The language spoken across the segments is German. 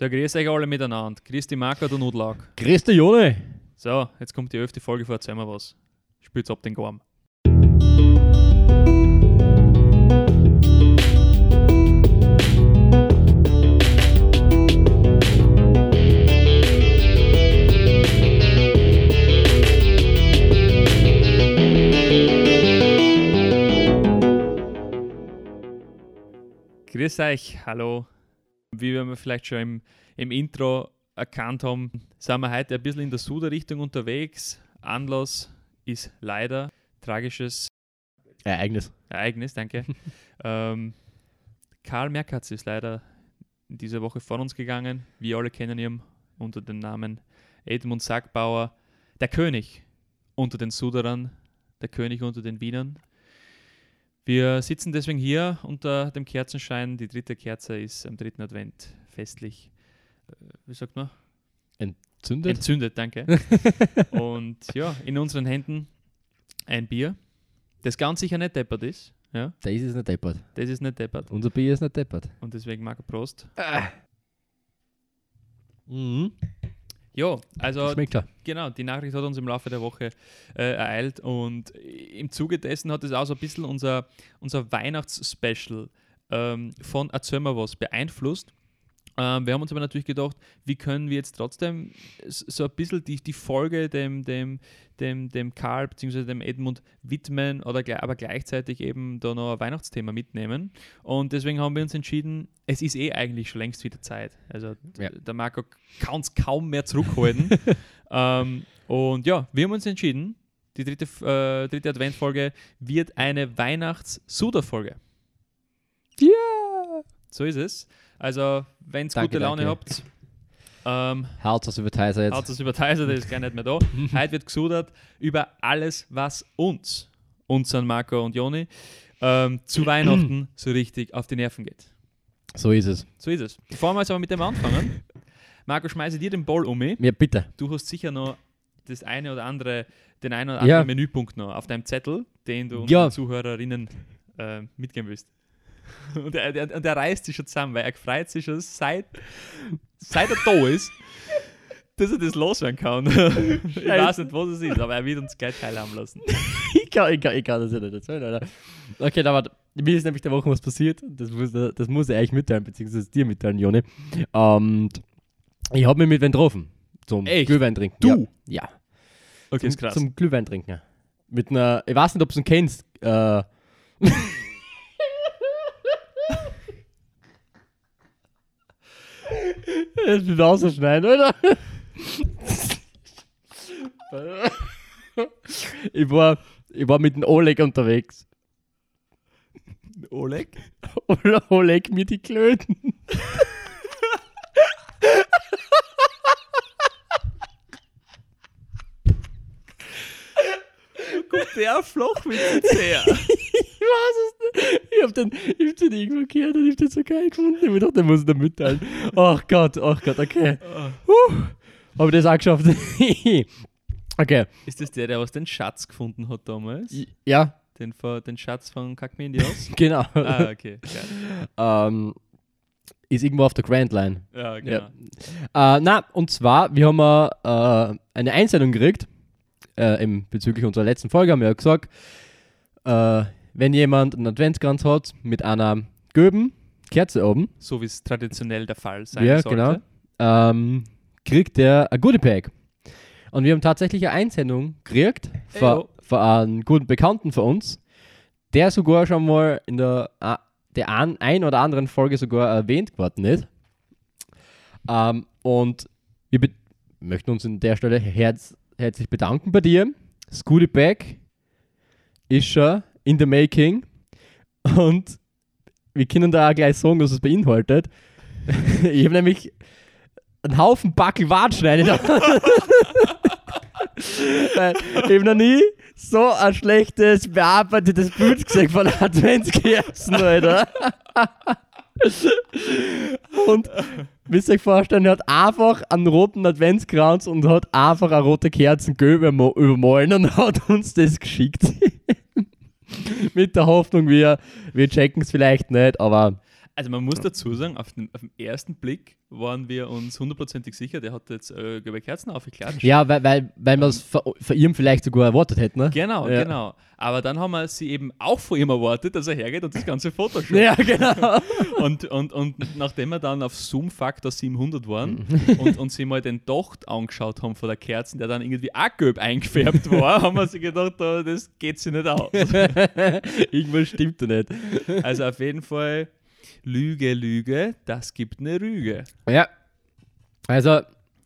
So, grüß euch alle miteinander. Die Marco, der Nudlag. Grüß dich, Jone. So, jetzt kommt die elfte Folge vor, erzähl mal was. Spürt's ab den Gorm. Grüß euch, hallo. Wie wir vielleicht schon im, im Intro erkannt haben, sind wir heute ein bisschen in der Suder-Richtung unterwegs. Anlass ist leider tragisches Ereignis. Ereignis, danke. ähm, Karl Merkatz ist leider in dieser Woche von uns gegangen. Wir alle kennen ihn unter dem Namen Edmund Sackbauer, der König unter den Suderern, der König unter den Wienern. Wir sitzen deswegen hier unter dem Kerzenschein. Die dritte Kerze ist am dritten Advent festlich, äh, wie sagt man? Zündet? Entzündet, danke. Und ja, in unseren Händen ein Bier, das ganz sicher nicht deppert ist. Ja, Das ist nicht deppert. das ist nicht deppert. Unser Bier ist nicht deppert. Und deswegen mag Prost. Mhm. Ja, also Schmeckt klar. genau, die Nachricht hat uns im Laufe der Woche äh, ereilt und im Zuge dessen hat es auch so ein bisschen unser, unser Weihnachtsspecial ähm, von Erzähl was beeinflusst. Ähm, wir haben uns aber natürlich gedacht, wie können wir jetzt trotzdem so ein bisschen die, die Folge dem, dem, dem, dem Karl bzw. dem Edmund widmen oder aber gleichzeitig eben da noch ein Weihnachtsthema mitnehmen. Und deswegen haben wir uns entschieden, es ist eh eigentlich schon längst wieder Zeit. Also Ja. der Marco kann es kaum mehr zurückhalten. ähm, und ja, wir haben uns entschieden, die dritte, äh, dritte Adventfolge wird eine Weihnachts-Suda-Folge. Ja! So ist es. Also, wenn ihr gute Laune danke. habt, ähm, Haut das über Tiser jetzt. haut das über Tiser, der ist gar nicht mehr da. Heute wird gesudert über alles, was uns, uns an Marco und Joni, ähm, zu Weihnachten so richtig auf die Nerven geht. So ist es. So ist es. Bevor wir jetzt aber mit dem anfangen, Marco, schmeiße dir den Ball um mich. Ja, bitte. Du hast sicher noch das eine oder andere, den einen oder Ja. anderen Menüpunkt noch auf deinem Zettel, den du Ja. unseren Zuhörerinnen äh, mitgeben willst. Und er, der, und der reißt sich schon zusammen, weil er freut sich schon seit, seit er da ist, dass er das loswerden kann. ich weiß nicht, was es ist, aber er wird uns gleich teilhaben lassen. ich, kann, ich, kann, ich kann das ja nicht erzählen, Alter. Okay, da war, mir ist nämlich der Woche was passiert. Das muss, das muss ich eigentlich mitteilen, beziehungsweise dir mitteilen, Joni. Und ich habe mich mit wen getroffen. Zum Echt? Glühwein trinken. Du? Ja. ja. Okay, zum, ist krass. Zum Glühwein trinken. Mit einer, ich weiß nicht, ob du ihn kennst. Äh, Das wird ausschneiden, oder? ich, war, ich war mit dem Oleg unterwegs. Oleg? Oder Oleg mir die Klöten. Der Flachwitz jetzt her. Ich weiß es nicht. Ich hab den, ich hab den irgendwo gehört und ich hab den so geil gefunden. Ich hab gedacht, den muss ich dir mitteilen. Ach Gott, ach Gott, okay. Huh. Hab ich das auch geschafft. okay. Ist das der, der was den Schatz gefunden hat damals? Ja, Den, von- den Schatz von Kackmindios? genau. ah, okay. Geil. ähm, ist irgendwo auf der Grand Line. Ja, genau. Äh, na, und zwar, wir haben äh, eine Einsendung gekriegt. Äh, bezüglich unserer letzten Folge haben wir ja gesagt, äh, wenn jemand einen Adventskranz hat mit einer Göben, Kerze oben, So wie es traditionell der Fall sein Ja, sollte. genau. ähm, kriegt der ein Goodie Bag. Und wir haben tatsächlich eine Einsendung gekriegt von, von einem guten Bekannten von uns, der sogar schon mal in der, äh, der ein, ein oder anderen Folge sogar erwähnt geworden ist. Ähm, und wir möchten uns an der Stelle herz herzlich bedanken bei dir. Das Goodie Bag ist schon in the making. Und wir können da auch gleich sagen, was es beinhaltet. ich habe nämlich einen Haufen Backel Wartschneide ich habe noch nie so ein schlechtes, bearbeitetes Bild gesehen von Adventskerzen, Alter. Und müsst ihr euch vorstellen, er hat einfach einen roten Adventskranz und hat einfach eine rote Kerzengelbe mo- übermalen und hat uns das geschickt. Mit der Hoffnung, wir, wir checken es vielleicht nicht, aber Also man muss dazu sagen, auf den, auf den ersten Blick waren wir uns hundertprozentig sicher, der hat jetzt äh, über Kerzen aufgeklatscht. Ja, weil, weil, weil wir es von, von ihm vielleicht sogar erwartet hätten, ne? Genau, Ja. genau. Aber dann haben wir sie eben auch von ihm erwartet, dass er hergeht und das ganze Foto schaut. Ja, genau. Und, und, und nachdem wir dann auf Zoom-Faktor 700 waren Mhm. und, und sie mal den Docht angeschaut haben von der Kerzen, der dann irgendwie auch gelb eingefärbt war, haben wir sich gedacht, oh, das geht sich nicht aus. Irgendwas stimmt da nicht. Also auf jeden Fall Lüge, Lüge, das gibt eine Rüge. Ja. Also,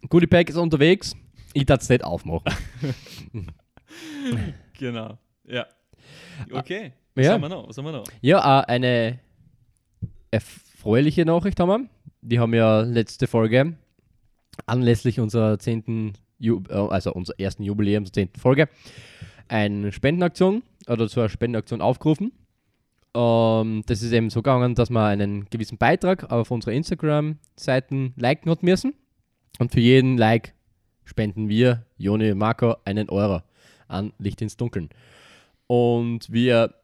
Goodie Pack ist unterwegs. Ich darf es nicht aufmachen. Genau. Ja. Okay. Was Ah. Ja. haben wir noch? Was haben wir noch? Ja, äh, eine erfreuliche Nachricht haben wir. Die haben ja letzte Folge anlässlich unserer 10. Ju äh, also unserer ersten Jubiläum, zur 10. Folge, eine Spendenaktion oder zur Spendenaktion aufgerufen. Ähm, das ist eben so gegangen, dass man einen gewissen Beitrag auf unsere Instagram-Seiten liken hat müssen. Und für jeden Like spenden wir, Joni und Marco, einen Euro an Licht ins Dunkeln. Und wir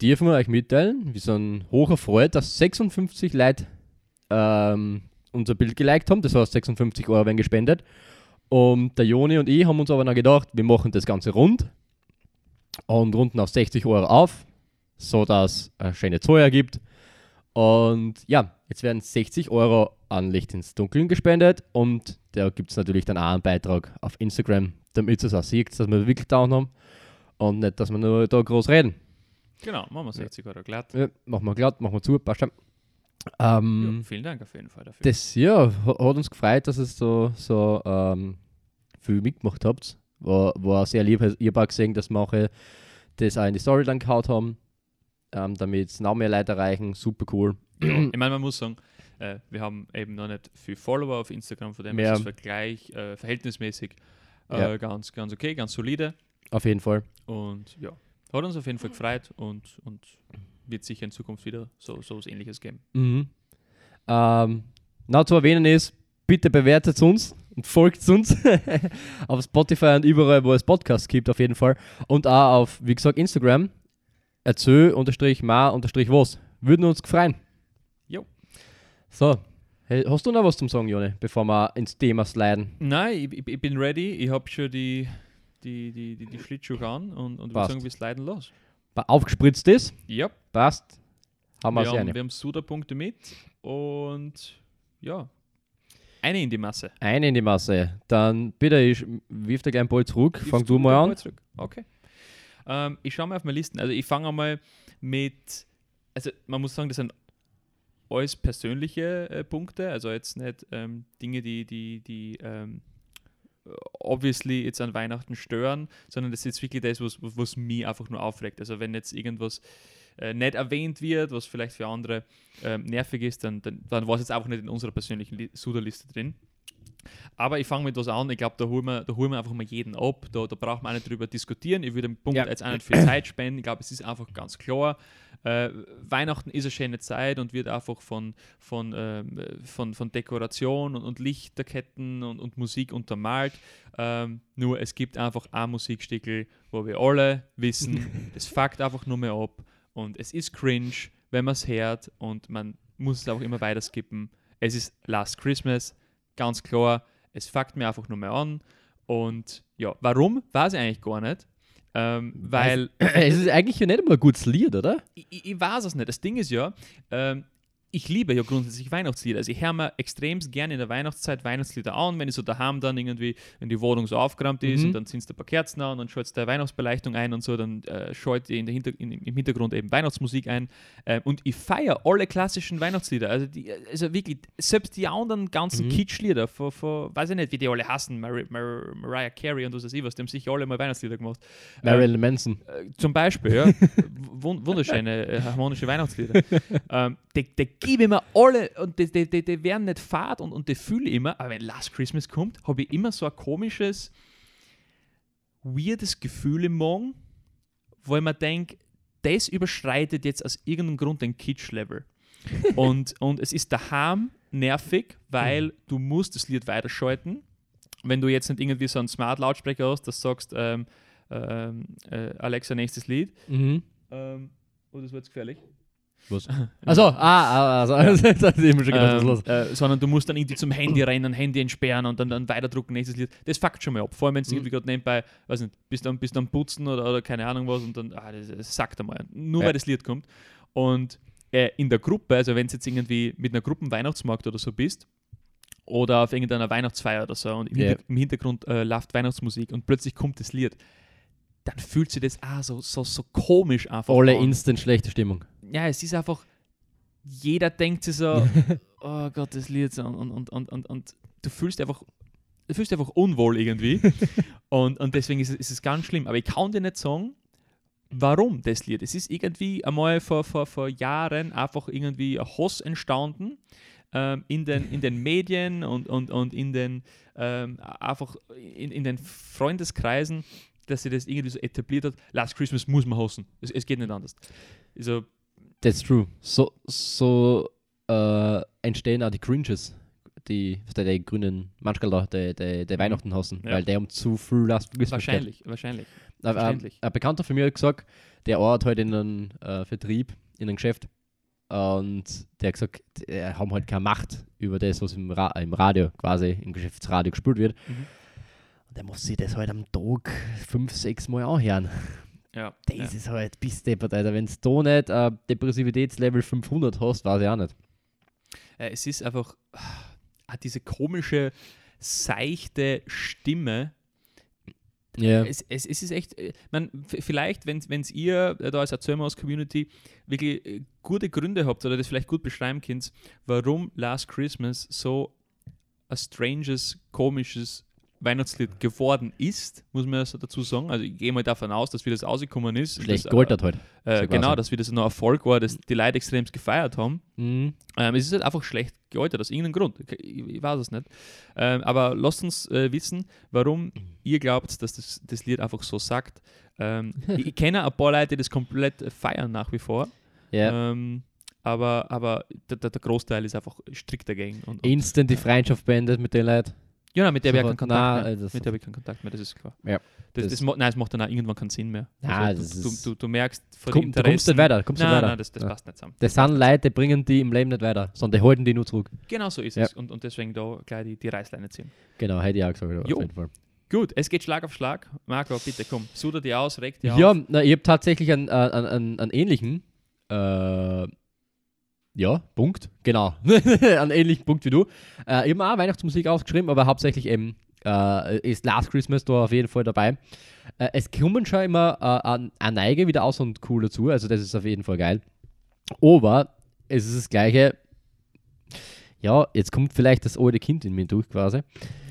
dürfen wir euch mitteilen, wir sind hoch erfreut, dass 56 Leute ähm, unser Bild geliked haben. Das heißt, 56 Euro werden gespendet. Und der Joni und ich haben uns aber noch gedacht, wir machen das Ganze rund und runden auf 60 Euro auf, sodass eine schöne Zahl ergibt. Und ja, jetzt werden 60 Euro an Licht ins Dunkeln gespendet und da gibt es natürlich dann auch einen Beitrag auf Instagram, damit es auch sieht, dass wir wirklich down haben und nicht, dass wir nur da groß reden. Genau, machen wir 60 Euro glatt. Ja, machen wir glatt, machen wir zu, passt schon. Ja, Ähm, vielen Dank auf jeden Fall dafür. Das ja, ha- hat uns gefreut, dass es so, so ähm, viel mitgemacht habt. War, war sehr lieb. Ich habe auch gesehen, dass manche das auch in die Story dann gehauen haben, ähm, damit es noch mehr Leute erreichen. Super cool. Ja, ich meine, man muss sagen, äh, wir haben eben noch nicht viel Follower auf Instagram, von dem Mehr. ist es Vergleich äh, verhältnismäßig äh, Ja. ganz, ganz okay, ganz solide. Auf jeden Fall. Und ja, hat uns auf jeden Fall gefreut und, und wird sicher in Zukunft wieder so, so was ähnliches geben. Mhm. Ähm, noch zu erwähnen ist, bitte bewertet uns und folgt uns auf Spotify und überall, wo es Podcasts gibt, auf jeden Fall. Und auch auf, wie gesagt, Instagram. Erzähl-ma-was. Würden uns gefreien. Jo. So, hey, hast du noch was zum Sagen, Joni, bevor wir ins Thema sliden? Nein, ich, ich, bin ready. Ich habe schon die, die, die, die, die Schlittschuhe an und, und würde sagen, wir sliden los. Aufgespritzt ist, Ja, passt. Haben wir wir haben, wir haben Suda-Punkte mit und ja, eine in die Masse. Eine in die Masse. Dann bitte, ich wirf dir gleich einen Ball zurück. Fang Gibst du mal an. Okay. Ähm, ich schaue mal auf meine Listen. Also ich fange einmal mit, also man muss sagen, das sind alles persönliche äh, Punkte, also jetzt nicht ähm, Dinge, die, die, die ähm, obviously jetzt an Weihnachten stören, sondern das ist jetzt wirklich das, was, was, mich einfach nur aufregt. Also wenn jetzt irgendwas äh, nicht erwähnt wird, was vielleicht für andere ähm, nervig ist, dann, dann, dann war es jetzt einfach nicht in unserer persönlichen Li- Suda-Liste drin. Aber ich fange mit was an. Ich glaube, da holen wir, da holen wir einfach mal jeden ab. Da, da braucht man auch nicht drüber diskutieren. Ich würde den Punkt Ja. jetzt auch nicht viel Zeit spenden. Ich glaube, es ist einfach ganz klar. Äh, Weihnachten ist eine schöne Zeit und wird einfach von, von, äh, von, von Dekoration und, und Lichterketten und, und Musik untermalt. Ähm, nur es gibt einfach ein Musikstickel, wo wir alle wissen, das fuckt einfach nur mehr ab. Und es ist cringe, wenn man es hört und man muss es auch immer weiter skippen. Es ist Last Christmas, ganz klar. Es fuckt mir einfach nur mehr an. Und ja, warum, weiß ich eigentlich gar nicht. Ähm, weil es ist eigentlich ja nicht immer ein gutes Lied, oder? ich, ich weiß es nicht. Das Ding ist ja, ähm, ich liebe ja grundsätzlich Weihnachtslieder. Also ich höre mir extremst gerne in der Weihnachtszeit Weihnachtslieder an, wenn ich so daheim dann irgendwie, wenn die Wohnung so aufgeräumt ist Mhm. und dann sind es ein paar Kerzen an und dann schaltet der Weihnachtsbeleuchtung ein und so, dann äh, schaltet in der Hinter in, im Hintergrund eben Weihnachtsmusik ein. Ähm, und ich feiere alle klassischen Weihnachtslieder. Also, die, also wirklich, selbst die anderen ganzen Mhm. Kitschlieder, von, von, weiß ich nicht, wie die alle hassen, Mar Mar Mariah Carey und was weiß ich was, die haben sicher alle mal Weihnachtslieder gemacht. Ähm, Marilyn Manson. äh, zum Beispiel, ja. Wun- Wunderschöne, äh, harmonische Weihnachtslieder. ähm, die, die gebe ich mir alle und die, die, die, die werden nicht fad und, und die fühle ich immer, aber wenn Last Christmas kommt, habe ich immer so ein komisches, weirdes Gefühl im Magen, wo ich mir denke, das überschreitet jetzt aus irgendeinem Grund den Kitsch-Level. und, und es ist daheim nervig, weil du musst das Lied weiterschalten. Wenn du jetzt nicht irgendwie so einen Smart-Lautsprecher hast, das sagst, ähm, ähm, äh, Alexa, nächstes Lied. Mhm. Ähm, oh, das war jetzt gefährlich. Was? Achso, ah, ah, also, das ist immer schon gedacht, was Ähm, los. äh, sondern du musst dann irgendwie zum Handy rennen, Handy entsperren und dann, dann weiterdrucken, nächstes Lied. Das fuckt schon mal ab. Vor allem, wenn du Mhm. irgendwie gerade nebenbei, weiß nicht, bist am, bist am Putzen oder, oder keine Ahnung was und dann, ah, das, das sagt einmal. Nur Ja. weil das Lied kommt. Und äh, in der Gruppe, also wenn du jetzt irgendwie mit einer Gruppe im Weihnachtsmarkt oder so bist, oder auf irgendeiner Weihnachtsfeier oder so und im, Ja. Hinter im Hintergrund äh, läuft Weihnachtsmusik und plötzlich kommt das Lied, dann fühlt sich das auch so, so, so komisch einfach Alle an instant schlechte Stimmung. ja, es ist einfach, jeder denkt sich so, oh Gott, das Lied so, und, und, und, und, und du fühlst einfach, du fühlst dich einfach unwohl irgendwie. und, und deswegen ist es, ist es ganz schlimm. Aber ich kann dir nicht sagen, warum das Lied. Es ist irgendwie einmal vor, vor, vor Jahren einfach irgendwie ein Hass entstanden ähm, in, den, in den Medien und, und, und in den ähm, einfach in, in den Freundeskreisen, dass sie das irgendwie so etabliert hat. Last Christmas muss man hassen. Es, es geht nicht anders. Also, That's true. So, so äh, entstehen auch die Cringes, die, die, die grünen manchmal da, die, die, die Weihnachten hassen, Ja. weil der um zu viel Last Christmas wahrscheinlich, wahrscheinlich. geht. Ein, ein Bekannter von mir hat gesagt, der arbeitet halt in einem äh, Vertrieb, in einem Geschäft und der hat gesagt, die haben halt keine Macht über das, was im, Ra im Radio quasi, im Geschäftsradio gespielt wird. Mhm. Und der muss sich das halt am Tag fünf, sechs Mal anhören. Ja, Das ja. ist halt bis deppert, Alter. Wenn du da nicht äh, Depressivitätslevel 500 hast, weiß ich auch nicht. Äh, es ist einfach ah, diese komische, seichte Stimme. Ja. Es, es, es ist echt, äh, man, vielleicht, wenn es ihr äh, da als Erzählmaus Community wirklich äh, gute Gründe habt oder das vielleicht gut beschreiben könnt, warum Last Christmas so ein stranges, komisches Weihnachtslied geworden ist, muss man so dazu sagen. Also ich gehe mal davon aus, dass wie das ausgekommen ist. Schlecht dass, gealtert halt. Äh, genau, dass wie das noch Erfolg war, dass die Leute extrem gefeiert haben. Mhm. Ähm, es ist halt einfach schlecht gealtert, aus irgendeinem Grund. Ich, ich weiß es nicht. Ähm, aber lasst uns äh, wissen, warum ihr glaubt, dass das, das Lied einfach so sagt. Ähm, ich, ich kenne ein paar Leute, die das komplett äh, feiern nach wie vor. Ja. Ähm, aber aber der, der der Großteil ist einfach strikt dagegen. Und, und, Instant die Freundschaft beendet mit den Leuten. Ja, nein, mit der habe ich keinen Sofort, Kontakt nein, mehr. das- mit der ich keinen Kontakt mehr, das ist klar. Ja, Das, das- das, nein, es macht dann auch irgendwann keinen Sinn mehr. Ja, Also du, ist- du, du merkst von Komm, du kommst nicht weiter. Kommst nein, weiter. nein, das, das Ja. passt nicht zusammen. Das sind Leute, die bringen die im Leben nicht weiter, sondern die halten die nur zurück. Genau so ist Ja. es. Und, und deswegen da gleich die, die Reißleine ziehen. Genau, hätte ich auch gesagt. Auf jeden Fall. Gut, es geht Schlag auf Schlag. Marco, bitte komm, suder die aus, reg die Ja, auf. na, ich habe tatsächlich einen, äh, einen, einen, einen ähnlichen, äh, ja, Punkt, genau, einen ähnlichen Punkt wie du. Äh, ich habe auch Weihnachtsmusik ausgeschrieben, aber hauptsächlich eben äh, ist Last Christmas da auf jeden Fall dabei. Äh, es kommen schon immer äh, an, an Neige wieder aus und cool dazu, also das ist auf jeden Fall geil. Aber es ist das gleiche, ja, jetzt kommt vielleicht das alte Kind in mir durch quasi.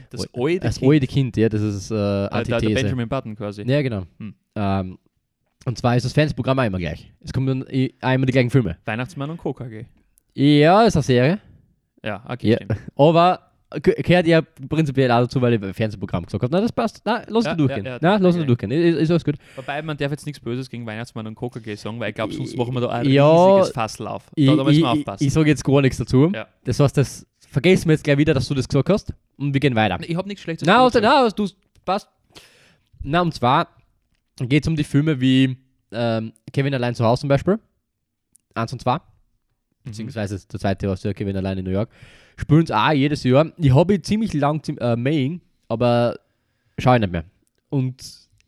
Das alte Das Kind. alte Kind, ja, das ist äh, Äh, der, der Antithese. Benjamin Button quasi. Ja, genau. Hm. Ähm, und zwar ist das Fernsehprogramm auch immer gleich. Es kommen immer die gleichen Filme. Weihnachtsmann und KKG. Ja, ist eine Serie. Ja, okay, Ja. Aber ge- gehört ja prinzipiell auch dazu, weil ich Fernsehprogramm gesagt habe. Na, das passt. Na, lass Ja, durchgehen. ja, ja, Na, lass okay. durchgehen. Ist, ist alles gut. Wobei, man darf jetzt nichts Böses gegen Weihnachtsmann und KKG sagen, weil ich glaube, sonst machen wir da ein Ja, riesiges Fassel auf. Da, Ich, da müssen ich, wir ich, aufpassen. ich sage jetzt gar nichts dazu. Das heißt, das vergessen wir jetzt gleich wieder, dass du das gesagt hast. Und wir gehen weiter. ich habe nichts Schlechtes Na, also, gesagt. na, du passt. Na, und zwar geht es um die Filme wie ähm, Kevin allein zu Hause zum Beispiel. Eins und zwei. Mhm. beziehungsweise der zweite war ja Kevin allein in New York. Spielen es auch jedes Jahr. Ich habe ziemlich lang äh, Maying, aber schaue ich nicht mehr. Und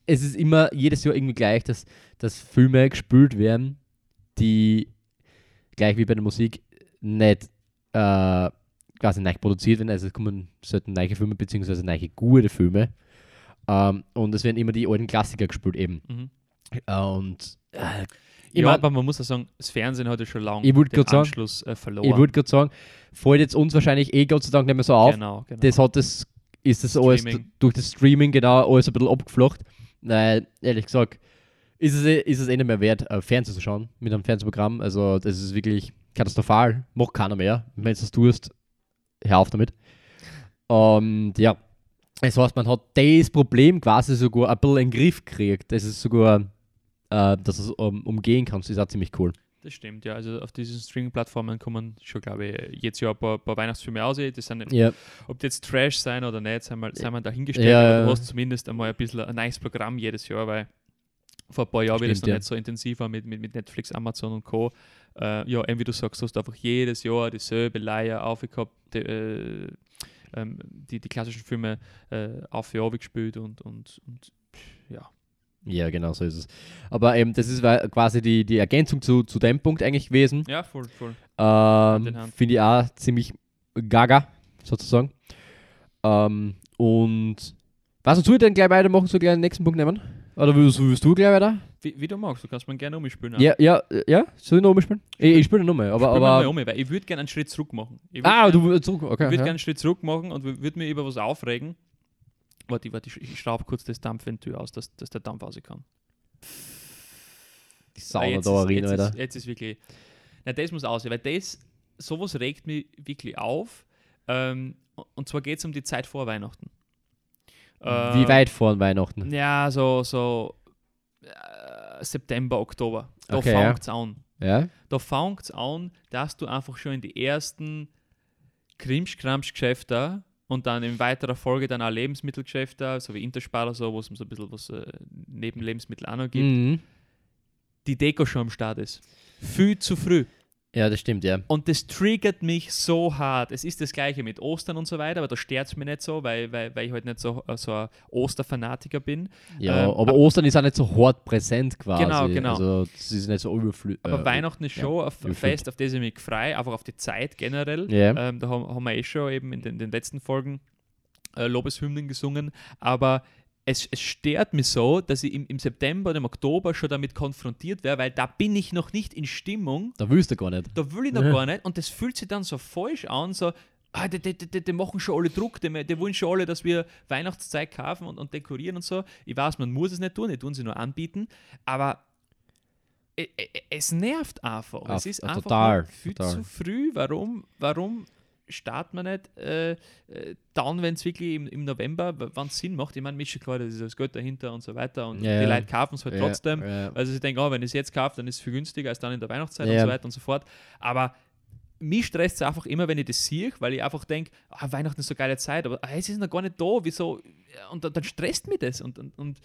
es ist immer jedes Jahr irgendwie gleich, dass, dass Filme gespielt werden, die gleich wie bei der Musik nicht äh, quasi neu produziert werden. Also es kommen selten neue Filme, beziehungsweise neue gute Filme. Ähm, und es werden immer die alten Klassiker gespielt eben. Mhm. Und äh, Ja, mein- aber man muss ja sagen, das Fernsehen hat ja schon lange Ich den grad sagen, Anschluss äh, verloren. Ich würde gerade sagen, fällt jetzt uns wahrscheinlich eh Gott sei Dank nicht mehr so auf. Genau, genau. Das hat das, ist das alles Streaming. d- durch das Streaming genau alles ein bisschen abgeflacht. Weil, ehrlich gesagt, ist es, eh- ist es eh nicht mehr wert, äh, Fernsehen zu schauen mit einem Fernsehprogramm. Also, das ist wirklich katastrophal. Macht keiner mehr. Wenn du das tust, hör auf damit. Und ja, das heißt, man hat das Problem quasi sogar ein bisschen in den Griff gekriegt. Das ist sogar, äh, dass du es um, umgehen kannst, ist auch ziemlich cool. Das stimmt, ja. Also auf diesen Streaming-Plattformen kommen schon, glaube ich, jetzt ja ein paar, paar Weihnachtsfilme aus. Das sind, Ja, Ob die jetzt Trash sein oder nicht, sei mal, sei mal dahingestellt. Ja, aber du hast zumindest einmal ein bisschen ein nice Programm jedes Jahr, weil Vor ein paar Jahren, wie das Stimmt, noch ja. nicht so intensiv war mit, mit, mit Netflix, Amazon und Co. Äh, ja, eben wie du sagst, du hast einfach jedes Jahr dieselbe Leier aufgehabt, die, äh, ähm, die, die klassischen Filme äh, auf und gespielt und, und, und ja. Ja, genau so ist es. Aber eben, das ist quasi die, die Ergänzung zu, zu dem Punkt eigentlich gewesen. Ja, voll, voll. Ähm. Finde ich auch ziemlich gaga, sozusagen. Ähm, und was uns du denn gleich weitermachen, so gleich den nächsten Punkt nehmen? Oder willst, willst du gleich weiter? Wie, wie du magst, du kannst mir gerne umspielen. Ja, ja, äh, ja, soll ich noch umspielen? Ich, ich spiele noch mal, aber. Mal aber um, weil ich würde gerne einen Schritt zurück machen. Ich ah, gern- du zurück, Ich okay. würde Ja. gerne einen Schritt zurück machen und würde mich über was aufregen. Warte, warte, ich, ich schraube kurz das Dampfventil aus, dass, dass der Dampf raus kann. Die Ah, Sauna jetzt, da ist, rein, jetzt, Alter. ist, jetzt ist wirklich. Na, das muss aus, weil das, sowas regt mich wirklich auf. Ähm, und zwar geht es um die Zeit vor Weihnachten. Wie Ähm, weit vor Weihnachten? Ja, so, so äh, September, Oktober. Da Okay, ja. fängt es an. Ja? Da fängt es an, dass du einfach schon in die ersten Krimsch-Kramsch-Geschäfte und dann in weiterer Folge dann auch Lebensmittelgeschäfte, so wie Interspar, so, wo es so ein bisschen was äh, neben Lebensmittel auch noch gibt, Mhm. die Deko schon am Start ist. Viel zu früh. Ja, das stimmt, ja. Und das triggert mich so hart. Es ist das gleiche mit Ostern und so weiter, aber da stört es mich nicht so, weil, weil, weil ich halt nicht so, äh, so ein Osterfanatiker bin. Ja, Ähm, aber Ostern ist auch nicht so hart präsent quasi. Genau, genau. Also, das ist nicht so überflüssig. Aber Weihnachten ist ja, schon ein überfüllt. Fest, auf das ich mich freue, einfach auf die Zeit generell. Ja. Ähm, da haben, haben wir eh schon eben in den, den letzten Folgen äh, Lobeshymnen gesungen. Aber es, es stört mich so, dass ich im, im September oder im Oktober schon damit konfrontiert werde, weil da bin ich noch nicht in Stimmung. Da willst du gar nicht. Da will ich noch Ja. gar nicht. Und das fühlt sich dann so falsch an, so. Ah, die, die, die, die machen schon alle Druck, die, die wollen schon alle, dass wir Weihnachtszeit kaufen und, und dekorieren und so. Ich weiß, man muss es nicht tun, die tun sie nur anbieten, aber e- e- es nervt einfach. Ah, es ist einfach total, viel total. zu früh. Warum, warum startet man nicht äh, äh, dann, wenn es wirklich im, im November, wann es Sinn macht? Ich meine, schon klar, das ist das Geld dahinter und so weiter und Ja, die. Leute kaufen es halt Ja, trotzdem. ja. Also ich denke, oh, wenn ich es jetzt kaufe, dann ist es viel günstiger als dann in der Weihnachtszeit und so weiter und so fort. Aber mich stresst es einfach immer, wenn ich das sehe, weil ich einfach denke, ah, Weihnachten ist so geile Zeit, aber ah, es ist noch gar nicht da, wieso? Und dann, dann stresst mich das und, und, und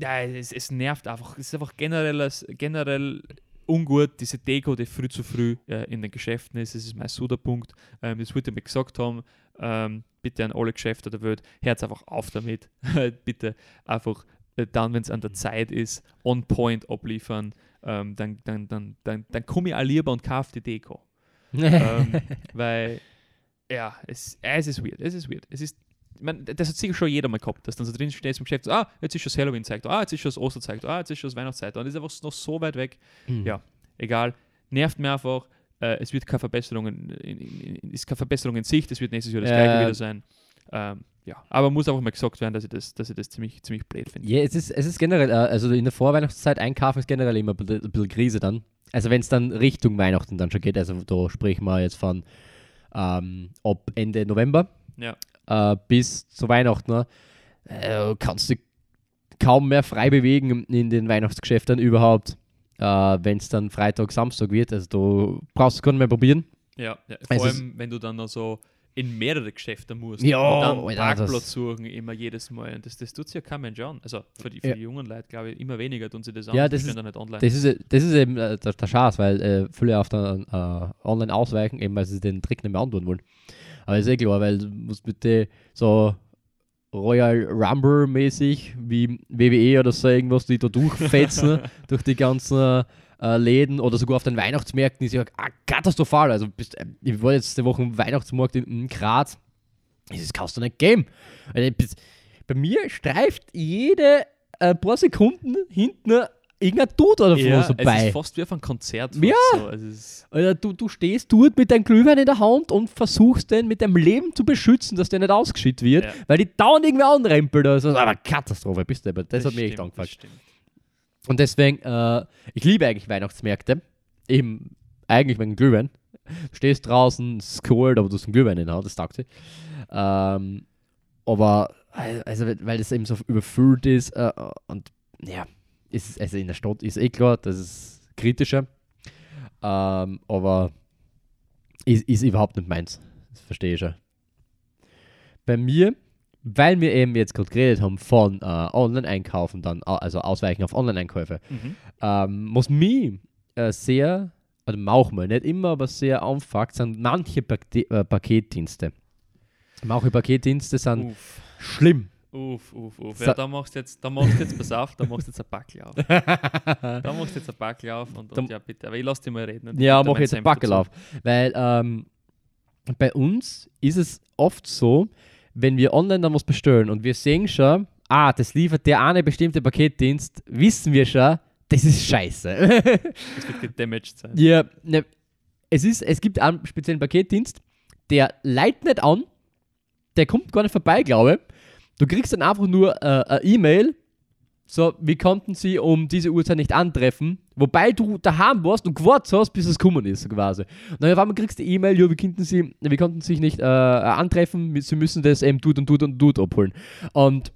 ja, es, es nervt einfach. Es ist einfach generell, generell ungut, diese Deko, die früh zu früh äh, in den Geschäften ist. Das ist mein Suderpunkt. Ähm, das wollte ich mir gesagt haben. Ähm, bitte an alle Geschäfte der Welt, hört einfach auf damit. bitte einfach äh, dann, wenn es an der Zeit ist, on point abliefern. Ähm, dann dann, dann, dann, dann komme ich auch lieber und kaufe die Deko. ähm, weil, ja, es, es ist weird. Es ist weird. Es ist, ich mein, das hat sicher schon jeder mal gehabt, dass dann so drin steht im Geschäft, so, ah, jetzt ist schon das Halloween-Zeit, ah, jetzt ist schon das Osterzeit, ah, jetzt ist schon das Weihnachtszeit. Und das ist einfach noch so weit weg. Hm. Ja. Egal, nervt mir einfach. Äh, es wird keine Verbesserung in, in, in, ist keine Verbesserung in Sicht, es wird nächstes Jahr das Ja. gleiche wieder sein. Ähm, ja, aber muss einfach mal gesagt werden, dass ich das, dass ich das ziemlich, ziemlich blöd finde. Ja, es ist, es ist generell, äh, also in der Vorweihnachtszeit einkaufen ist generell immer ein bisschen, ein bisschen Krise dann. Also wenn es dann Richtung Weihnachten dann schon geht, also da sprechen wir jetzt von ähm, ab Ende November Ja. Äh, bis zu Weihnachten, ne, äh, kannst du kaum mehr frei bewegen in den Weihnachtsgeschäften überhaupt, äh, wenn es dann Freitag, Samstag wird. Also du brauchst es gar nicht mehr probieren. Ja, ja. Es vor ist- allem, wenn du dann noch so in mehrere Geschäfte musst Ja, und dann Alter, Parkplatz suchen immer jedes Mal. Und das, das tut sich ja kein Mensch an. Also für die, für Ja. die jungen Leute, glaube ich, immer weniger tun sie das an. Ja, das ist- dann nicht online. Das ist, das ist eben äh, der, der Schatz, weil äh, viele auf der äh, online ausweichen, eben weil sie den Trick nicht mehr antun wollen. Aber ist eh klar, weil du musst bitte so Royal Rumble mäßig wie WWE oder so irgendwas, die da durchfetzen durch die ganzen äh, Läden oder sogar auf den Weihnachtsmärkten ist ja ah, katastrophal. Also bist, äh, ich war jetzt die Woche im Weihnachtsmarkt in, in Graz. Das kannst du nicht geben. Also, bei mir streift jede äh, paar Sekunden hinten irgendein Dude oder ja, so es vorbei. ist fast wie auf einem Konzert. Ja. So. Es Alter, du, du stehst dort mit deinem Glühwein in der Hand und versuchst den mit deinem Leben zu beschützen, dass der nicht ausgeschüttet wird, Ja. weil die dauernd irgendwer anrempelt. Also, aber Katastrophe, bist du aber. Das, hat mich echt stimmt, das stimmt. Und deswegen, äh, ich liebe eigentlich Weihnachtsmärkte. Eben, eigentlich wegen Glühwein. Du stehst draußen, es ist kalt, aber du hast einen Glühwein in der Hand, das taugt sich. Ähm, aber, also, weil das eben so überfüllt ist äh, und ja, ist, also in der Stadt ist eh klar, das ist kritischer. Ähm, aber ist, ist überhaupt nicht meins. Das verstehe ich schon. Bei mir weil wir eben jetzt gerade geredet haben von äh, Online-Einkaufen, dann, au- also Ausweichen auf Online-Einkäufe, Mhm. ähm, was mich äh, sehr, oder manchmal, nicht immer, aber sehr anfuckt, sind manche Pakete, äh, Paketdienste. Manche Paketdienste sind Uff, schlimm. Uff, uff, uff. Ja, da machst du jetzt, da machst du jetzt, pass auf, da machst du jetzt ein Backel auf. Da machst du jetzt ein Backel auf und, und ja, bitte. Aber ich lass dich mal reden. Ja, mach jetzt Senf Backel auf. Weil ähm, bei uns ist es oft so, wenn wir online dann was bestellen und wir sehen schon, ah, das liefert der eine bestimmte Paketdienst, wissen wir schon, das ist scheiße. Das wird gedamaged sein. ja, ne, es, ist, es gibt einen speziellen Paketdienst, der leitet nicht an, der kommt gar nicht vorbei, glaube ich. Du kriegst dann einfach nur äh, eine E-Mail, so, wir konnten sie um diese Uhrzeit nicht antreffen, wobei du daheim warst und gewartet hast, bis es gekommen ist, quasi. Und dann auf kriegst du die E-Mail, ja, wir konnten sie, wir konnten sich nicht äh, antreffen, sie müssen das eben tut und tut und tut abholen. Und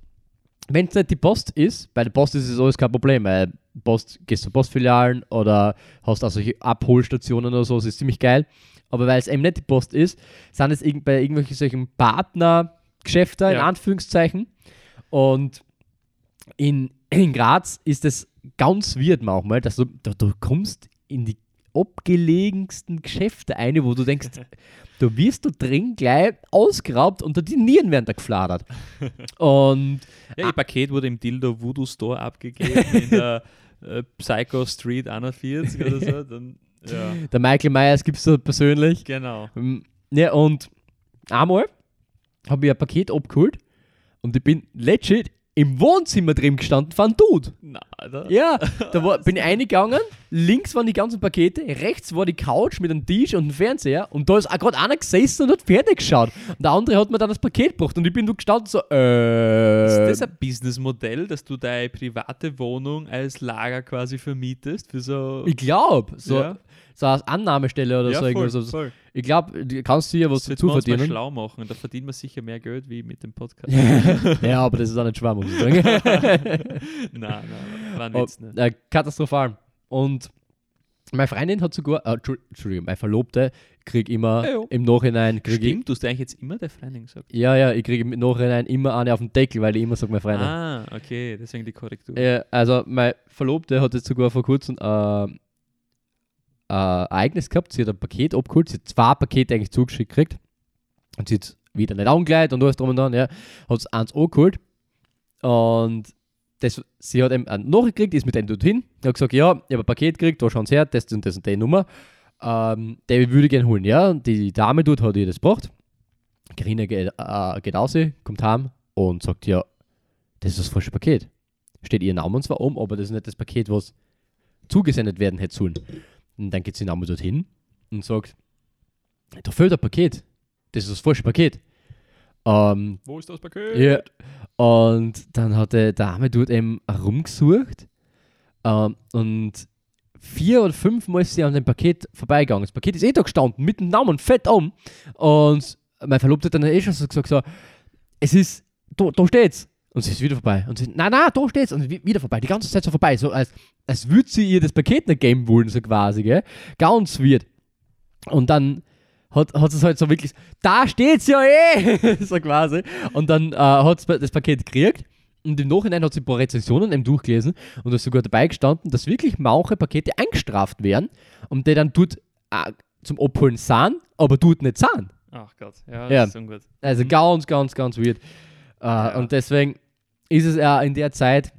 wenn es nicht die Post ist, bei der Post ist es alles kein Problem, weil Post, gehst zu Postfilialen oder hast auch solche Abholstationen oder so, das ist ziemlich geil. Aber weil es eben nicht die Post ist, sind es bei irgendwelchen solchen Partnergeschäften, in Ja. Anführungszeichen. Und in, in Graz ist es ganz weird manchmal, dass du, du, du kommst in die abgelegensten Geschäfte eine, wo du denkst, du wirst da drin gleich ausgeraubt und die Nieren werden da gefladert. Und Ja, ihr Paket wurde im Dildo Voodoo Store abgegeben in der äh, Psycho Street 41 oder so. Dann, ja, der Michael Myers gibt es da persönlich. genau. Ähm, Ja, und einmal habe ich ein Paket abgeholt und ich bin legit im Wohnzimmer drin gestanden von einem Dude. Na, da, Ja, da war, bin ich reingegangen, links waren die ganzen Pakete, rechts war die Couch mit einem Tisch und einem Fernseher und da ist auch gerade einer gesessen und hat fertig geschaut. Und der andere hat mir dann das Paket gebracht und ich bin da gestanden so, äh... Ist das ein Businessmodell, dass du deine private Wohnung als Lager quasi vermietest für so. ich glaube, so, Ja. so als Annahmestelle oder ja, so voll, irgendwas. Voll. Ich glaube, du kannst dir ja was dazu uns mal verdienen. schlau machen. Da verdient man sicher mehr Geld wie mit dem Podcast. ja, aber das ist auch nicht schwer, muss ich sagen. nein, nein, war ein Oh, ne? äh, katastrophal. Und meine Freundin hat sogar, äh, Entschu- Entschuldigung, meine Verlobte krieg immer Ja, im Nachhinein, krieg ich, Stimmt, du hast eigentlich jetzt immer der Freundin gesagt. ja, ja, ich kriege im Nachhinein immer eine auf den Deckel, weil ich immer sage, meine Freundin. Ah, okay, deswegen die Korrektur. Äh, also, meine Verlobte hat jetzt sogar vor kurzem äh, äh, Ereignis gehabt. Sie hat ein Paket abgeholt. Sie hat zwei Pakete eigentlich zugeschickt gekriegt. Und sie hat wieder nicht angeleitet und alles drum und dran. Ja. Hat es eins angeholt. Und das, sie hat eben eine Nachricht gekriegt, ist mit dem dorthin. Hat gesagt: Ja, ich habe ein Paket gekriegt, da schauen sie her, das und das und die Nummer. Ähm, der würde ich gerne holen. Ja, und die Dame dort hat ihr das gebracht. Carina geht, äh, geht raus, kommt heim und sagt: Ja, das ist das falsche Paket steht ihr Name zwar um, aber das ist nicht das Paket, was zugesendet werden hätte sollen. Und dann geht sie Name dorthin und sagt, da fehlt ein Paket. Das ist das falsche Paket. Ähm, Wo ist das Paket? ja. Und dann hat der Dame dort eben rumgesucht ähm, und vier oder fünf Mal ist sie an dem Paket vorbeigegangen. Das Paket ist eh da gestanden, mit dem Namen fett um. Und mein Verlobter hat dann eh schon so gesagt, so, es ist, da, da steht's. Und sie ist wieder vorbei. Und sie, nein, nein, da steht's. Und wi- wieder vorbei. Die ganze Zeit so vorbei. So als, als würde sie ihr das Paket nicht geben wollen, so quasi, gell. Ganz weird. Und dann hat, hat es halt so wirklich, da steht's ja eh, so quasi. Und dann äh, hat sie das Paket gekriegt. Und im Nachhinein hat sie ein paar Rezensionen eben durchgelesen und da ist sogar dabei gestanden, dass wirklich manche Pakete eingestraft werden und die dann tut äh, zum Abholen sind, aber tut nicht sind. Ach Gott, ja, Ja. das ist ungut. Also Mhm. ganz, ganz, ganz weird. Äh, Und deswegen ist es ja in der Zeit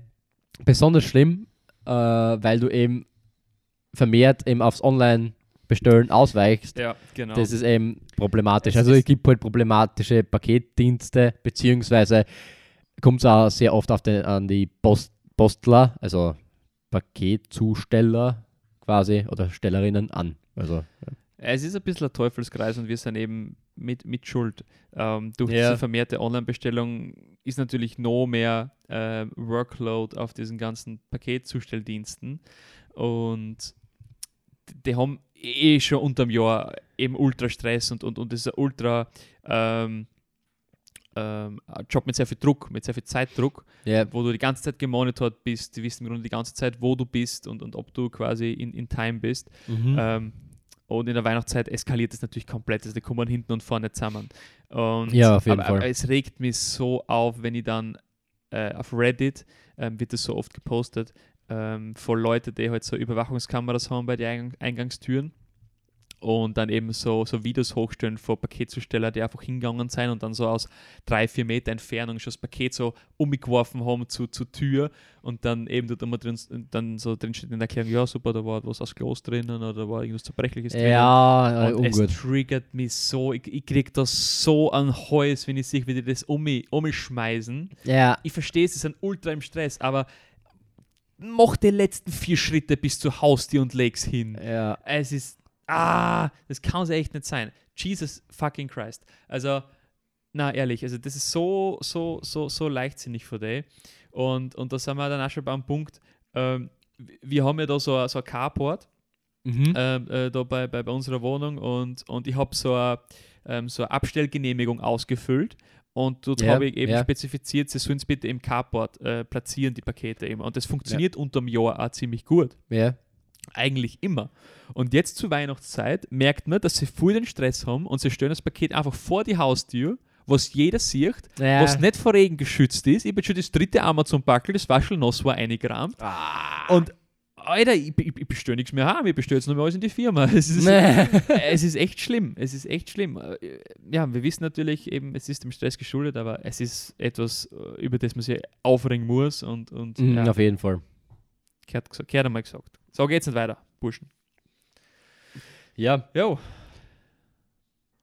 besonders schlimm, äh, weil du eben vermehrt eben aufs Online-Bestellen ausweichst. Ja, genau. Das ist eben problematisch. Es also es gibt halt problematische Paketdienste, beziehungsweise kommt es auch sehr oft auf den, an die Post, Postler, also Paketzusteller quasi oder Stellerinnen an. Also Es ist ein bisschen ein Teufelskreis und wir sind eben mit, mit Schuld. Ähm, durch Ja. diese vermehrte Online-Bestellung ist natürlich noch mehr äh, Workload auf diesen ganzen Paketzustelldiensten und die haben eh schon unterm Jahr eben ultra Stress und, und, und das ist ein ultra ähm, ähm, ein Job mit sehr viel Druck, mit sehr viel Zeitdruck, ja, wo du die ganze Zeit gemonitort bist, die wissen im Grunde die ganze Zeit, wo du bist und, und ob du quasi in, in Time bist. mhm. Ähm, und in der Weihnachtszeit eskaliert es natürlich komplett. Also die kommen hinten und vorne zusammen. Und, Ja, auf jeden aber, Fall. aber es regt mich so auf, wenn ich dann äh, auf Reddit, ähm, wird das so oft gepostet, ähm, von Leuten, die halt so Überwachungskameras haben bei den Eingang Eingangstüren und dann eben so, so Videos hochstellen von Paketzusteller, die einfach hingegangen sind und dann so aus drei, vier Meter Entfernung schon das Paket so umgeworfen haben zu, zur Tür und dann eben dort immer drin, dann so drin steht in der Erklärung, ja super, da war was aus Glas drinnen oder da war irgendwas Zerbrechliches drinnen. Ja, Und es ungut. triggert mich so, ich, ich krieg das so an Hals, wenn ich sehe, wie die das um mich, um mich schmeißen. Ja, Ich verstehe es, sie sind ultra im Stress, aber mach die letzten vier Schritte bis zur Haustür und leg's hin. ja. Es ist, ah, das kann es echt nicht sein. Jesus fucking Christ. Also, na ehrlich, also das ist so, so, so, so leichtsinnig von dir. Und, und da sind wir dann auch schon beim Punkt, ähm, wir haben ja da so, ein- so ein Carport, Mhm. ähm, äh, da bei, bei, bei unserer Wohnung und, und ich habe so eine ähm, so eine Abstellgenehmigung ausgefüllt und dort Ja, habe ich eben ja. spezifiziert, sie sollen es bitte im Carport äh, platzieren, die Pakete eben. Und das funktioniert unterm Jahr auch ziemlich gut. ja. Eigentlich immer. Und jetzt zur Weihnachtszeit merkt man, dass sie voll den Stress haben und sie stellen das Paket einfach vor die Haustür, was jeder sieht, Ja. was nicht vor Regen geschützt ist. Ich bin schon das dritte Amazon-Packel, das war schon nass war eingerammt. Ah. Und Alter, ich, ich, ich bestelle nichts mehr heim, ich bestelle jetzt nur mehr alles in die Firma. Es ist, Nee. es ist echt schlimm. Es ist echt schlimm. Ja, wir wissen natürlich eben, es ist dem Stress geschuldet, aber es ist etwas, äh, über das man sich aufregen muss und, und Mhm, ja, Auf jeden Fall. gehört, gehört einmal gesagt. Sag jetzt nicht weiter, Burschen. Ja. Jo,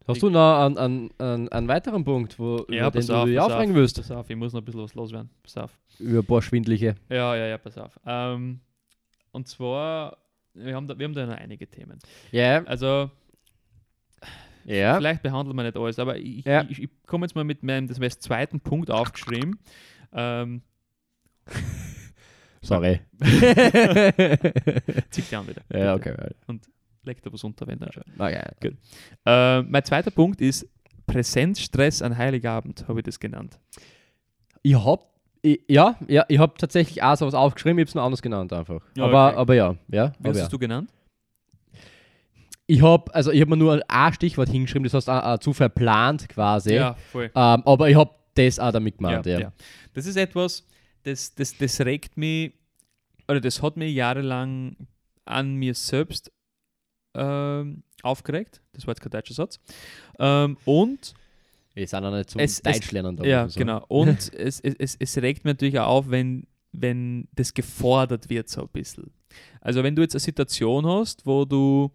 Hast du noch einen, einen, einen, einen weiteren Punkt, wo, ja, über den du auf, dich aufregen auf, willst? pass auf, ich muss noch ein bisschen was loswerden. Pass auf. Über ein paar schwindliche. Ja, ja, ja, pass auf. Ähm, und zwar, wir haben, da, wir haben da noch einige Themen. Ja. Also, Ja. Vielleicht behandeln wir nicht alles, aber ich, Ja. ich, ich komme jetzt mal mit meinem das als zweiten Punkt aufgeschrieben. Ähm, Sorry. zieh dich an wieder. ja, Bitte. okay. Leg da was unter, wenn dann schon. okay. Äh, mein zweiter Punkt ist Präsenzstress an Heiligabend, habe ich das genannt. Ich hab, ich, ja, ja, ich hab tatsächlich auch sowas aufgeschrieben, ich hab's nur anders genannt einfach. Ja, aber, okay. aber ja, ja. Wie Aber hast ja. es du genannt? Ich hab, also ich hab mir nur ein Stichwort hingeschrieben, das heißt auch, auch zu verplant quasi. voll. Ähm, aber ich hab das auch damit gemeint, ja. ja. Das ist etwas, das, das, das regt mich, oder das hat mich jahrelang an mir selbst ähm, aufgeregt. Das war jetzt kein deutscher Satz. Ähm, und Wir sind auch nicht zum Es- es- Deutsch lernen da. Ja, so. genau. Und es, es, es, regt mir natürlich auch auf, wenn, wenn das gefordert wird, so ein bisschen. Also, wenn du jetzt eine Situation hast, wo du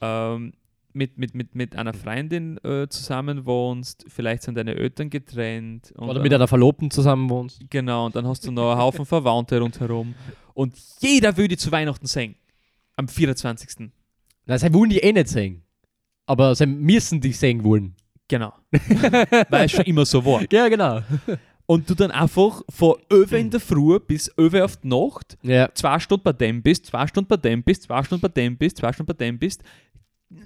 ähm, mit, mit, mit, mit einer Freundin äh, zusammen wohnst, vielleicht sind deine Eltern getrennt. Oder mit einer Verlobten zusammen wohnst. Genau, und dann hast du noch einen Haufen Verwandte rundherum. Und jeder will die zu Weihnachten singen. Am 24. Nein, sie wollen die eh nicht singen. Aber sie müssen dich singen wollen. Genau. Weil es schon immer so war. Ja, genau. Und du dann einfach von 11 in der Früh bis 11 auf die Nacht Ja. zwei Stunden bei dem bist, zwei Stunden bei dem bist, zwei Stunden bei dem bist, zwei Stunden bei dem bist,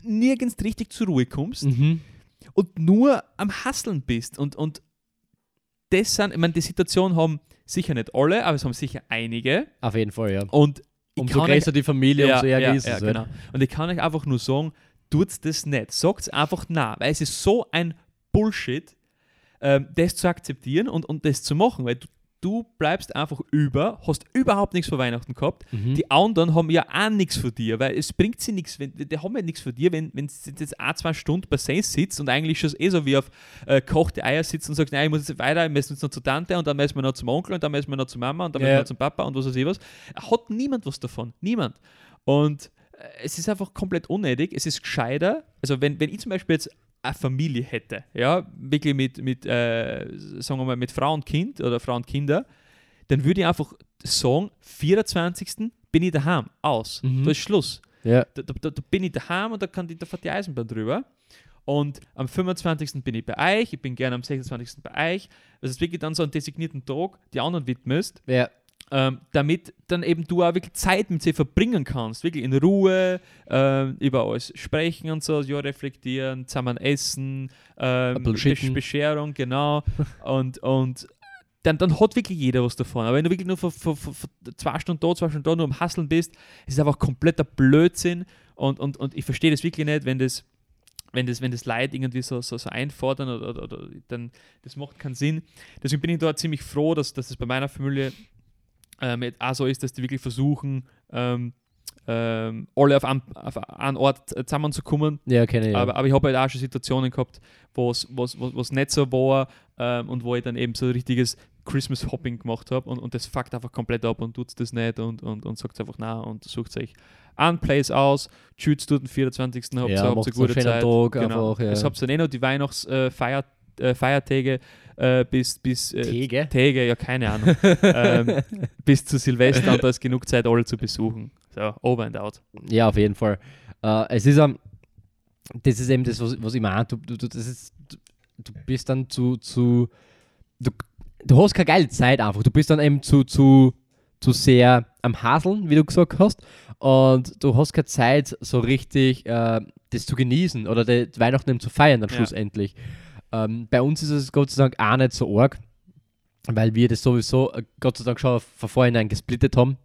nirgends richtig zur Ruhe kommst Mhm. und nur am Hasseln bist. Und, und das sind, ich meine, die Situation haben sicher nicht alle, aber es haben sicher einige. Auf jeden Fall, ja. Und ich Umso kann euch- größer die Familie, ja, umso ärger ja, ist ja, es. halt. genau. Und ich kann euch einfach nur sagen, tut das nicht. Sagt einfach nein, weil es ist so ein Bullshit, ähm, das zu akzeptieren und, und das zu machen, weil du, du bleibst einfach über, hast überhaupt nichts vor Weihnachten gehabt. Mhm. Die anderen haben ja auch nichts für dir, weil es bringt sie nichts, wenn, die haben ja nichts für dir, wenn, wenn sie jetzt ein, zwei Stunden bei sich sitzt und eigentlich schon eh so wie auf äh, kochte Eier sitzt und sagt, nein, ich muss jetzt weiter, wir müssen jetzt noch zur Tante und dann müssen wir noch zum Onkel und dann müssen wir noch zur Mama und dann müssen Ja. wir noch zum Papa und was weiß ich was. Hat niemand was davon. Niemand. Und äh, es ist einfach komplett unnötig. Es ist gescheiter. Also wenn, wenn ich zum Beispiel jetzt eine Familie hätte, ja, wirklich mit, mit äh, sagen wir mal, mit Frau und Kind oder Frau und Kinder, dann würde ich einfach sagen, 24. bin ich daheim, aus. Mhm. Da ist Schluss. Ja. Da, da, da bin ich daheim und da kann die, da fährt die Eisenbahn drüber. Und am 25. bin ich bei euch, ich bin gerne am 26. bei euch. Das ist wirklich dann so einen designierten Tag, die anderen widmest Ja. Ähm, damit dann eben du auch wirklich Zeit mit sie verbringen kannst, wirklich in Ruhe, ähm, über alles sprechen und so, ja, reflektieren, zusammen essen, ähm, Besch. Bescherung, genau. und, und dann, dann hat wirklich jeder was davon. Aber wenn du wirklich nur für, für, für, für zwei Stunden da, zwei Stunden da nur am Hasseln bist, ist es einfach kompletter Blödsinn. Und, und, und ich verstehe das wirklich nicht, wenn das, wenn das, wenn das Leute irgendwie so, so, so einfordern oder, oder, oder dann, das macht keinen Sinn. Deswegen bin ich da ziemlich froh, dass, dass das bei meiner Familie ähm, so ist, dass die wirklich versuchen, ähm, ähm, alle auf, einem, auf einen Ort äh, zusammenzukommen. Ja, kenne ich. Aber, aber ich habe halt auch schon Situationen gehabt, wo es nicht so war ähm, und wo ich dann eben so ein richtiges Christmas Hopping gemacht habe und, und das fuckt einfach komplett ab und tut das nicht und, und, und sagt einfach na und sucht sich einen Place aus, tschüss du den 24. habt Ja, ihr habt eine gute Zeit. Tag genau. einfach, ja. Jetzt habt ihr eh noch die Weihnachtsfeier äh, Feiertage äh, bis, bis äh, Tege? Tage, ja keine Ahnung, ähm, bis zu Silvester und da ist genug Zeit, alle zu besuchen. So, over and out. Ja, auf jeden Fall. Äh, es ist am, das ist eben das, was, was ich meine. Du, du, du, das ist, du, du bist dann zu, zu du, du hast keine geile Zeit einfach. Du bist dann eben zu, zu, zu sehr am Haseln, wie du gesagt hast. Und du hast keine Zeit, so richtig äh, das zu genießen oder die Weihnachten eben zu feiern dann Ja. Ähm, bei uns ist es Gott sei Dank auch nicht so arg, weil wir das sowieso äh, Gott sei Dank schon von vornherein gesplittet haben.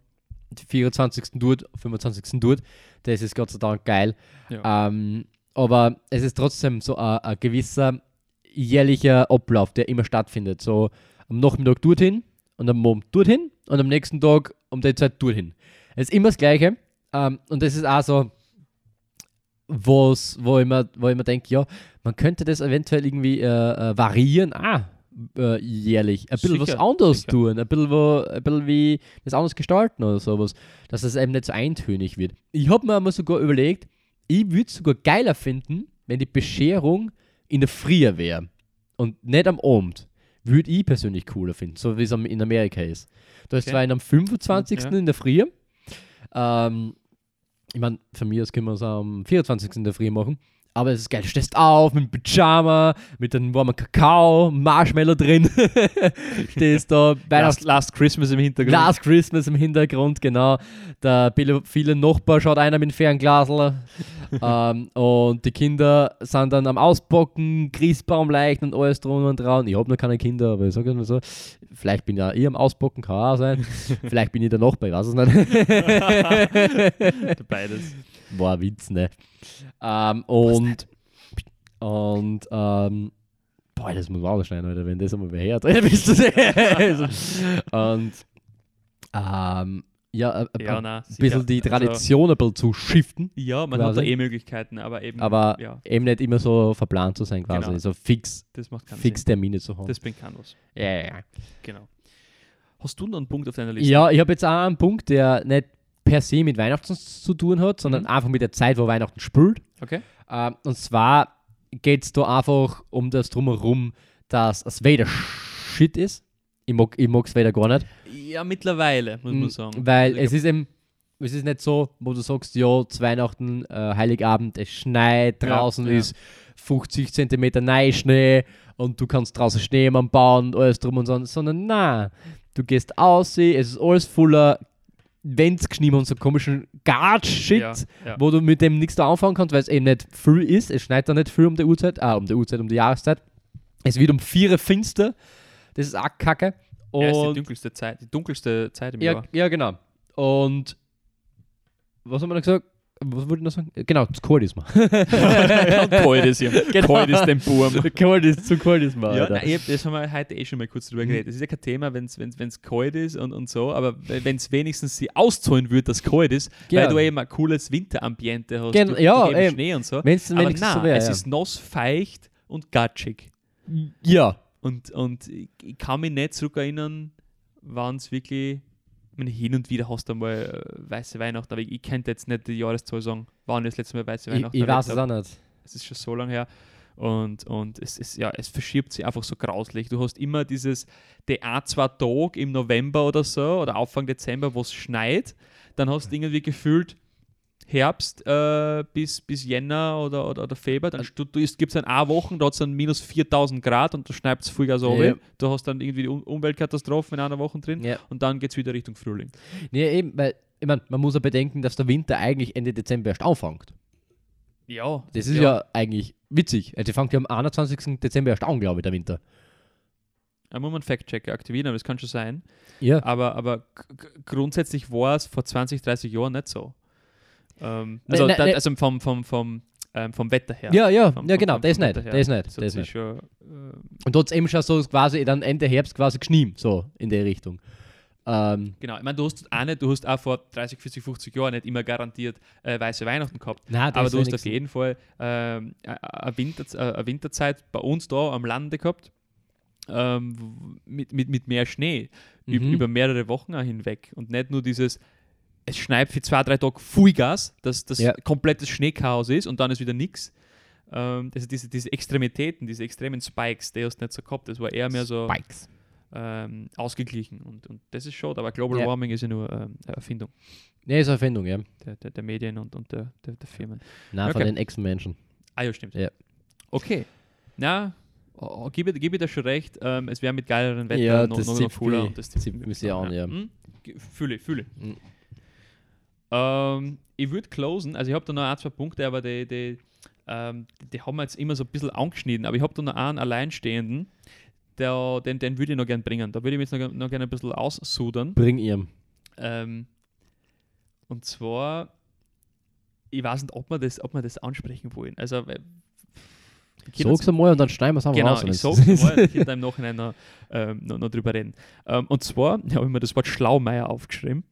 Die 24. dort, 25. dort. Das ist Gott sei Dank geil. Ja. Ähm, aber es ist trotzdem so ein, ein gewisser jährlicher Ablauf, der immer stattfindet. So am Nachmittag dorthin und am Abend dorthin und am nächsten Tag um die Zeit dorthin. Es ist immer das Gleiche. Ähm, und das ist auch so, was, wo ich mir, wo ich mir denke, ja, man könnte das eventuell irgendwie äh, äh, variieren. Ah, äh, jährlich. Ein bisschen was Sicher, anderes sicher. tun. Ein bisschen, wo, ein bisschen wie das anders gestalten oder sowas. Dass es eben nicht so eintönig wird. Ich habe mir einmal sogar überlegt, ich würde es sogar geiler finden, wenn die Bescherung in der Früh wäre und nicht am Abend. Würde ich persönlich cooler finden, so wie es in Amerika ist. Da ist Okay. zwar in am 25. Ja. in der Früh. Ähm, ich meine, von mir aus können wir es am 24. in der Früh machen. Aber es ist geil. Du stehst auf mit Pyjama, mit einem warmen Kakao, Marshmallow drin. stehst da, Weihnachts Last, Last Christmas im Hintergrund. Last Christmas im Hintergrund, genau. Der Bill- viele Nachbar schaut einer mit dem Fernglasl. ähm, und die Kinder sind dann am Ausbocken, Christbaum leicht und alles drum und dran. Ich habe noch keine Kinder, aber ich sage nur so, vielleicht bin ja ich am Ausbocken, kann auch sein. vielleicht bin ich der Nachbar, ich weiß es nicht. Beides. War ein Witz, ne? Ähm, und und ähm, boah, das muss man rausschneiden, Alter, wenn das einmal wer hört. und ähm, ja, ein, Ja, ein bisschen die Also- Tradition ein bisschen zu shiften, Ja, man hat quasi. da eh Möglichkeiten, aber eben. aber ja, eben nicht immer so verplant zu sein, quasi. Genau. So fix, das macht fix Termine zu haben. Das bringt keinen was. ja, ja, ja. Genau. Hast du noch einen Punkt auf deiner Liste? ja, ich habe jetzt auch einen Punkt, der nicht per se mit Weihnachten zu tun hat, sondern Mhm. einfach mit der Zeit, wo Weihnachten spielt. Okay. Ähm, und zwar geht es da einfach um das Drumherum, dass das Vader Shit ist. Ich mag ich mag's gar nicht. Ja, mittlerweile, muss man Mm, sagen. Weil Also, es ist eben, es ist nicht so, wo du sagst, ja, zu Weihnachten, äh, Heiligabend, es schneit, Ja, draußen ja. ist 50 cm Neuschnee und du kannst draußen Schneemann bauen und alles drum und dran, sondern nein, du gehst aus, es ist alles voller Wenzgeschnieben und so komischen Guard-Shit, Ja, ja. wo du mit dem nichts da anfangen kannst, weil es eben nicht früh ist, es schneit da nicht früh um die Uhrzeit, ah, um die Uhrzeit, um die Jahreszeit. Es wird um vier finster, das ist auch kacke. ja, ist die Und dunkelste Zeit, die dunkelste Zeit im ja, Jahr. ja, genau. Und was haben wir noch gesagt? Was wollte ich noch sagen? Genau, zu kalt ist man. kalt ist ja. Genau. Kalt ist dem Burm. kalt ist, zu kalt ist man, Ja, nein, hab, das haben wir heute eh schon mal kurz drüber Mhm. geredet. Das ist ja kein Thema, wenn es kalt ist und, und so, aber wenn es wenigstens sie auszahlen würde, dass es kalt ist, Ja. weil du eben ein cooles Winterambiente hast, Gen- durch, ja, eben. Schnee und so. Wenn es Aber wenigstens nein, so wäre. es Ja. ist nass, feucht und gatschig. ja. Und, und ich, ich kann mich nicht zurückerinnern, wann es wirklich. Ich meine, hin und wieder hast du einmal äh, weiße Weihnachten, aber ich, ich könnte jetzt nicht die Jahreszahl sagen, wann ich das letzte Mal weiße Ich, Weihnachten ich weiß es auch nicht. Es ist schon so lange her. Und, und es, ist, ja, es verschiebt sich einfach so grauslich. Du hast immer dieses, die ein, zwei Tage im November oder so oder Anfang Dezember, wo es schneit. Dann hast du irgendwie gefühlt Herbst äh, bis, bis Jänner oder, oder, oder Februar. Dann du, du, gibt es dann eine Woche, da hat es dann minus 4000 Grad und da schneit es Vollgas so Ja. Du hast dann irgendwie die Um- Umweltkatastrophen in einer Woche drin Ja. und dann geht es wieder Richtung Frühling. Nee, eben, weil, ich meine, man muss ja bedenken, dass der Winter eigentlich Ende Dezember erst anfängt. Ja, Das ist ja, eigentlich witzig. Also, die fängt ja am 21. Dezember erst an, glaube ich, der Winter. Da muss man Fact-Checker aktivieren, aber das kann schon sein. Ja. Aber, aber grundsätzlich war es vor 20, 30 Jahren nicht so. Ähm, also, ne, da, ne. also vom, vom, vom, ähm, vom Wetter her. Ja, ja, Vom- ja genau, das nicht, das nicht, So, das das ist nicht. schon, äh, Und dort eben schon so quasi dann Ende Herbst quasi geschnien, so in der Richtung. Ähm, genau, ich meine, du hast auch nicht, du hast auch vor 30, 40, 50 Jahren nicht immer garantiert äh, weiße Weihnachten gehabt. nein, Aber du hast auf jeden Fall ähm, eine Winter, äh, eine Winterzeit bei uns da am Lande gehabt, ähm, mit, mit, mit mehr Schnee, Mhm. über mehrere Wochen hinweg. Und nicht nur dieses, es schneit für zwei, drei Tage Vollgas, dass das Ja. komplettes Schneechaos ist und dann ist wieder nichts. Ähm, also diese, diese Extremitäten, diese extremen Spikes, die hast du nicht so gehabt. Das war eher mehr so ähm, ausgeglichen. Und, und das ist schon, aber Global Ja. Warming ist ja nur ähm, eine Erfindung Nee, ist eine Erfindung, ja. der, der, der Medien und, und der, der, der Firmen. Nein, von Okay. den Ex-Menschen. Ah ja, stimmt. Ja. Okay. Na, oh, gebe, gebe dir schon recht. Ähm, es wäre mit geileren Wetter Ja, noch, noch, noch cooler. und das zieht mich sehr an, ja. Hm? Fühle, fühle. Mhm. Ähm, ich würde closen. Also ich habe da noch ein, zwei Punkte, aber die, die, ähm, die, haben wir jetzt immer so ein bisschen angeschnitten. Aber ich habe da noch einen alleinstehenden, der, den, den würde ich noch gerne bringen. Da würde ich mich jetzt noch, noch gerne ein bisschen aussudern. Bring ihm. Ähm, und zwar, ich weiß nicht, ob wir das, ob wir das ansprechen wollen. Also, uns- Sag's einmal und dann schneiden wir es einfach Genau, raus. ich wenn's- sag's mal, ich kann da im Nachhinein noch, ähm, noch, noch drüber reden. Ähm, und zwar habe ich mir das Wort Schlaumeier aufgeschrieben.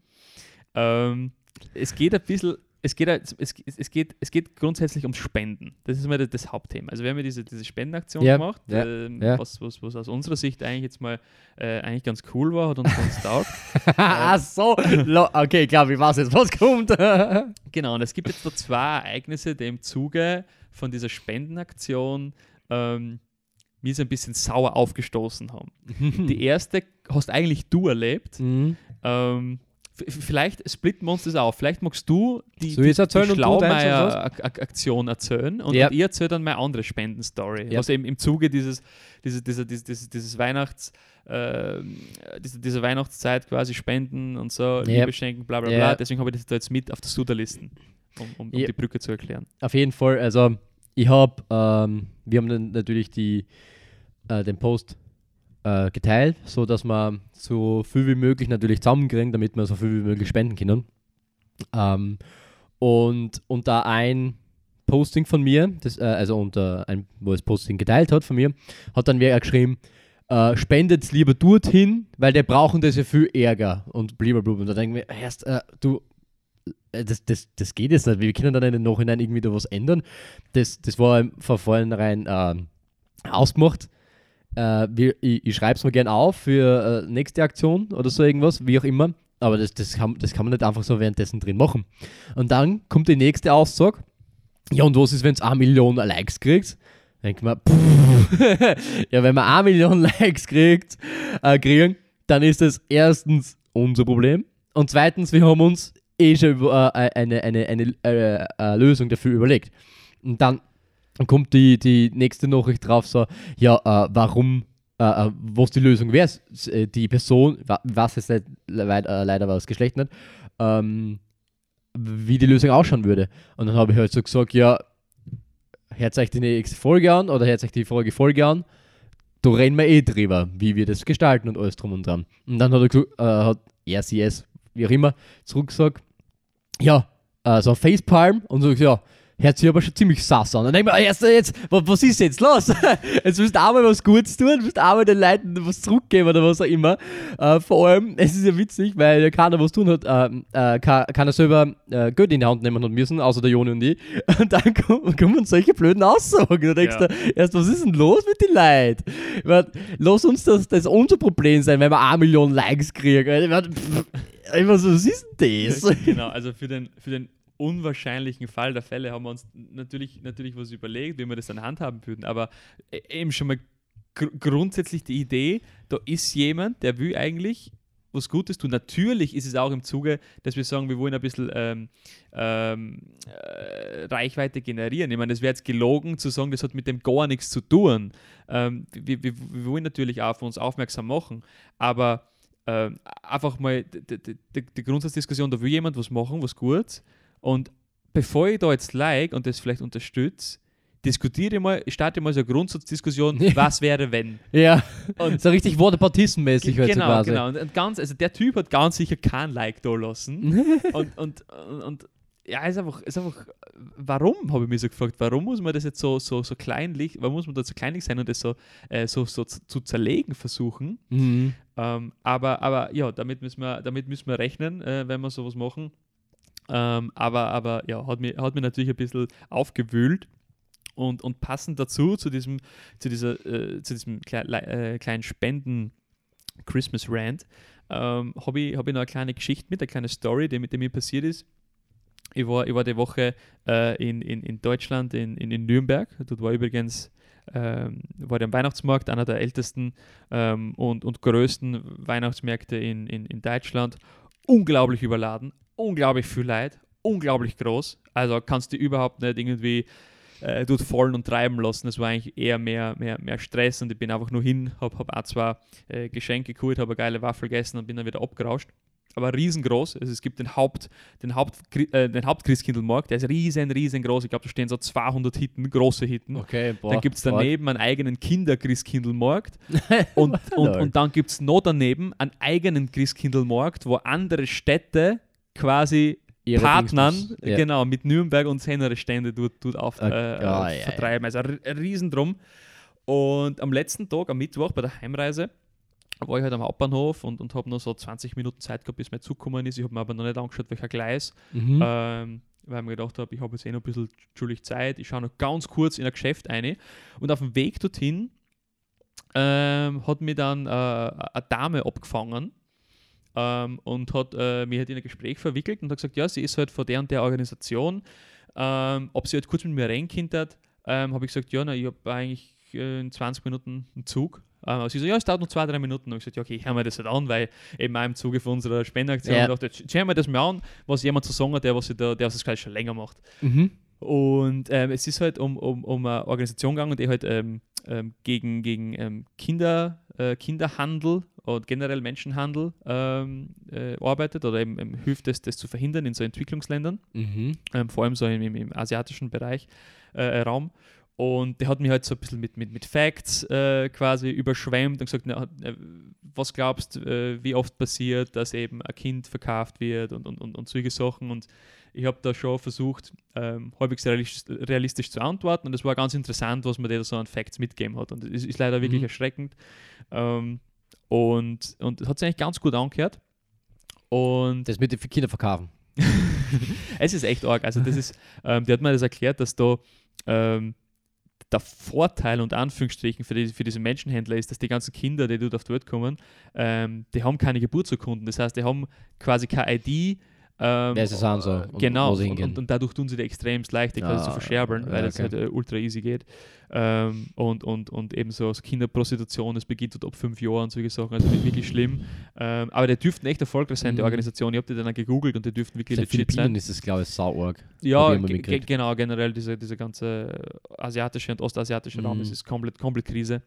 Ähm, es geht ein bisschen, es geht, es, es, geht, es geht grundsätzlich ums Spenden. Das ist mal das, das Hauptthema. Also wir haben ja diese, diese Spendenaktion Ja, gemacht, ja, ähm, ja. Was, was, was aus unserer Sicht eigentlich jetzt mal äh, eigentlich ganz cool war, hat uns ganz taugt. Ach so. Okay, glaube, ich weiß jetzt, was kommt. Genau, und es gibt jetzt da zwei Ereignisse, die im Zuge von dieser Spendenaktion ähm, mir so ein bisschen sauer aufgestoßen haben. Die erste hast eigentlich du erlebt. Mhm. Ähm, vielleicht splitten wir uns das auf. Vielleicht magst du die, erzählen die was? Schlaumeier-Aktion erzählen und, Ja. und ich erzähle dann meine andere Spendenstory. Ja. Was eben im Zuge dieses, dieses, dieser, dieses, dieses, dieses Weihnachts, ähm, diese, diese Weihnachtszeit quasi spenden und so, Ja. Liebe schenken, bla bla Ja. bla. Deswegen habe ich das da jetzt mit auf der Suderlisten, um, um, um Ja. die Brücke zu erklären. Auf jeden Fall, also ich habe, ähm, wir haben dann natürlich die, äh, den Post äh, geteilt, so dass wir so viel wie möglich natürlich zusammenkriegen, damit wir so viel wie möglich spenden können. Ähm, und unter ein Posting von mir, das, äh, also unter ein, wo es Posting geteilt hat von mir, hat dann wer geschrieben, äh, spendet lieber dorthin, weil der brauchen das ja viel Ärger und blablabla. Und da denken wir, erst, äh, du, äh, das, das, das geht jetzt nicht. Wir können dann im Nachhinein irgendwie da was ändern. Das, das war von vornherein äh, ausgemacht. Äh, wir, ich ich schreibe es mir gerne auf für äh, nächste Aktion oder so irgendwas, wie auch immer. Aber das, das, kann, das kann man nicht einfach so währenddessen drin machen. Und dann kommt die nächste Aussage. Ja, und was ist, wenn es eine Million Likes kriegt? Denkt man, pff, ja, wenn man eine Million Likes kriegt, äh, kriegen, dann ist das erstens unser Problem. Und zweitens, wir haben uns eh schon äh, eine, eine, eine äh, äh, Lösung dafür überlegt. Und dann kommt die, die nächste Nachricht drauf, so, ja, äh, warum, äh, äh, was die Lösung wäre, äh, die Person, wa- was es nicht, äh, leider war das Geschlecht nicht, ähm, wie die Lösung ausschauen würde. Und dann habe ich halt so gesagt, ja, hört euch die nächste Folge an oder hört euch die Folge Folge an, da reden wir eh drüber, wie wir das gestalten und alles drum und dran. Und dann hat er, äh, hat er, sie, es, wie auch immer, zurückgesagt, ja, äh, so Facepalm und so, ja, hört sich aber schon ziemlich sass an. Und dann denke ich mir, erst jetzt, was, ist jetzt los? jetzt willst du auch mal was Gutes tun, willst auch mal den Leuten was zurückgeben oder was auch immer. Äh, vor allem, es ist ja witzig, weil ja keiner was tun hat, äh, äh, kann, kann er selber Geld in die Hand nehmen hat müssen, außer der Joni und ich. Und dann kommen, kommen solche blöden Aussagen. Da denkst Ja. du, erst, was ist denn los mit den Leuten? Ich mein, lass uns das, das unser Problem sein, wenn wir eine Million Likes kriegen. Ich mein, pff, ich mein, was ist denn das? genau, also für den, für den unwahrscheinlichen Fall der Fälle haben wir uns natürlich, natürlich was überlegt, wie wir das dann handhaben würden. Aber e- eben schon mal gr grundsätzlich die Idee, da ist jemand, der will eigentlich was Gutes tun. Natürlich ist es auch im Zuge, dass wir sagen, wir wollen ein bisschen ähm, ähm, äh, Reichweite generieren. Ich meine, das wäre jetzt gelogen zu sagen, das hat mit dem gar nichts zu tun. Ähm, wir, wir, wir wollen natürlich auch auf uns aufmerksam machen, aber ähm, einfach mal die Grundsatzdiskussion, da will jemand was machen, was gut. Und bevor ich da jetzt like und das vielleicht unterstütze, diskutiere mal, starte mal so eine Grundsatzdiskussion, Ja. was wäre, wenn. Ja, Und- so richtig Worte-Partissen-mäßig halt genau, quasi. genau. Und, und ganz, also der Typ hat ganz sicher kein Like da lassen. und, und, und, und ja, ist einfach, ist einfach, warum, habe ich mich so gefragt, warum muss man das jetzt so, so, so kleinlich, warum muss man da so kleinlich sein und das so, äh, so, so zu, zu zerlegen versuchen? Mhm. Ähm, aber, aber ja, damit müssen wir, damit müssen wir rechnen, äh, wenn wir sowas machen. Ähm, aber, aber ja, hat mich, hat mich natürlich ein bisschen aufgewühlt. Und, und passend dazu, zu diesem, zu dieser, äh, zu diesem klei äh, kleinen Spenden Christmas Rant, ähm, habe ich, hab ich noch eine kleine Geschichte mit, eine kleine Story, die, mit mir passiert ist. Ich war, ich war die Woche äh, in, in, in Deutschland, in, in, in Nürnberg. Dort war übrigens ähm, war der Weihnachtsmarkt, einer der ältesten ähm, und, und größten Weihnachtsmärkte in, in, in Deutschland. Unglaublich überladen, unglaublich viel Leid, unglaublich groß. Also kannst du überhaupt nicht irgendwie äh, dort fallen und treiben lassen. Es war eigentlich eher mehr, mehr, mehr Stress und ich bin einfach nur hin, habe hab auch zwar äh, Geschenke geholt, habe eine geile Waffel gegessen und bin dann wieder abgerauscht. Aber riesengroß. Also es gibt den Haupt, den Haupt, äh, den Hauptchristkindlmarkt, der ist riesen, riesengroß. Ich glaube, da stehen so 200 Hitten, große Hitten. Okay, boah. Dann gibt es daneben einen eigenen Kinder-Christkindlmarkt und, und, und dann gibt es noch daneben einen eigenen Christkindlmarkt, wo andere Städte quasi Ihre Partnern, ja. genau, mit Nürnberg und seine Stände dort, dort auf, Ah, äh, ja, äh, ja, vertreiben. Also ein Riesendrum. Und am letzten Tag, am Mittwoch bei der Heimreise, war ich halt am Hauptbahnhof und, und habe noch so 20 Minuten Zeit gehabt, bis mein Zug gekommen ist. Ich habe mir aber noch nicht angeschaut, welcher Gleis, Mhm. ähm, weil ich mir gedacht habe, ich habe jetzt eh noch ein bisschen schuldig Zeit. Ich schaue noch ganz kurz in ein Geschäft ein. Und auf dem Weg dorthin ähm, hat mir dann äh, eine Dame abgefangen ähm, und hat äh, mich halt in ein Gespräch verwickelt und hat gesagt, ja, sie ist halt von der und der Organisation. Ähm, ob sie halt kurz mit mir hat, ähm, habe ich gesagt, ja, na, ich habe eigentlich äh, in 20 Minuten einen Zug. Ähm, aber sie so, ja, es dauert noch zwei, drei Minuten. Und ich gesagt, ja, okay, ich höre mir das halt an, weil eben auch im Zuge von unserer Spendenaktion Ja. dachte, jetzt hören wir das mal an, was jemand zu sagen hat, der, was da, der das gleich schon länger macht. Mhm. Und ähm, es ist halt um, um, um eine Organisation gegangen, die halt ähm, ähm, gegen, gegen ähm, Kinder, äh, Kinderhandel und generell Menschenhandel ähm, äh, arbeitet oder eben, ähm, hilft, das, das zu verhindern in so Entwicklungsländern, Mhm. ähm, vor allem so im, im, asiatischen Bereich, äh, Raum. Und der hat mich halt so ein bisschen mit, mit, mit Facts äh, quasi überschwemmt und gesagt, na, äh, was glaubst du, äh, wie oft passiert, dass eben ein Kind verkauft wird und, und, und, und solche Sachen. Und ich habe da schon versucht, ähm, halbwegs realistisch, realistisch zu antworten. Und es war ganz interessant, was der da so an Facts mitgegeben hat. Und es ist, leider wirklich Mhm. erschreckend. Ähm, und, und hat sich eigentlich ganz gut angehört. Und Das mit den Kinder verkaufen. es ist echt arg. Also das ist, ähm, die hat mir das erklärt, dass da ähm, der Vorteil und Anführungsstrichen für, die, für diese Menschenhändler ist, dass die ganzen Kinder, die dort auf die Welt kommen, ähm, die haben keine Geburtsurkunden. Das heißt, die haben quasi keine ID. Ähm, sie sind so und genau, wo sie und, und, und dadurch tun sie die extremst leicht, die quasi zu Ah, verscherbeln, weil das okay. halt äh, ultra easy geht. Ähm, und, und, und eben so aus Kinderprostitution, das beginnt dort ab fünf Jahren und solche Sachen, also wirklich schlimm. Ähm, aber die dürften echt erfolgreich sein, die Mhm. Organisation. Ich habe die dann gegoogelt und die dürften wirklich In legit sein. ist es, glaube ich, sauarg. Ja, genau, generell diese, diese ganze asiatische und ostasiatische Raum, Mhm. das ist komplett, komplett Krise.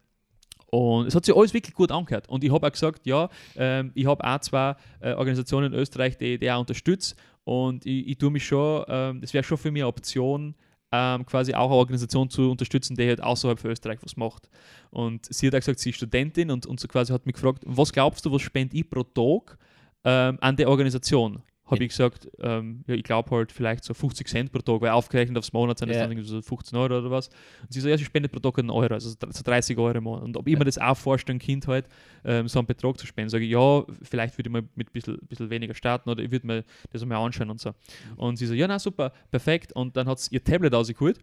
Und es hat sich alles wirklich gut angehört. Und ich habe auch gesagt, ja, ähm, ich habe auch zwei äh, Organisationen in Österreich, die, die auch unterstütze. Und ich, ich tue mich schon, ähm, das wäre schon für mich eine Option, ähm, quasi auch eine Organisation zu unterstützen, die halt außerhalb von Österreich was macht. Und sie hat auch gesagt, sie ist Studentin und, und so quasi hat mich gefragt, was glaubst du, was spende ich pro Tag ähm, an der Organisation? Habe ich gesagt, ähm, ja, ich glaube halt vielleicht so 50 Cent pro Tag, weil aufgerechnet aufs Monat sind das Ja. dann irgendwie so 15 Euro oder was. Und sie so, ja, sie spendet pro Tag einen Euro, also so 30 Euro im Monat. Und ob ich Ja. mir das auch vorstellen, Kind halt ähm, so einen Betrag zu spenden, sage ich, ja, vielleicht würde ich mal mit ein bisschen, bisschen weniger starten oder ich würde mir das mal anschauen und so. Und sie so, ja, na super, perfekt. Und dann hat sie ihr Tablet rausgeholt.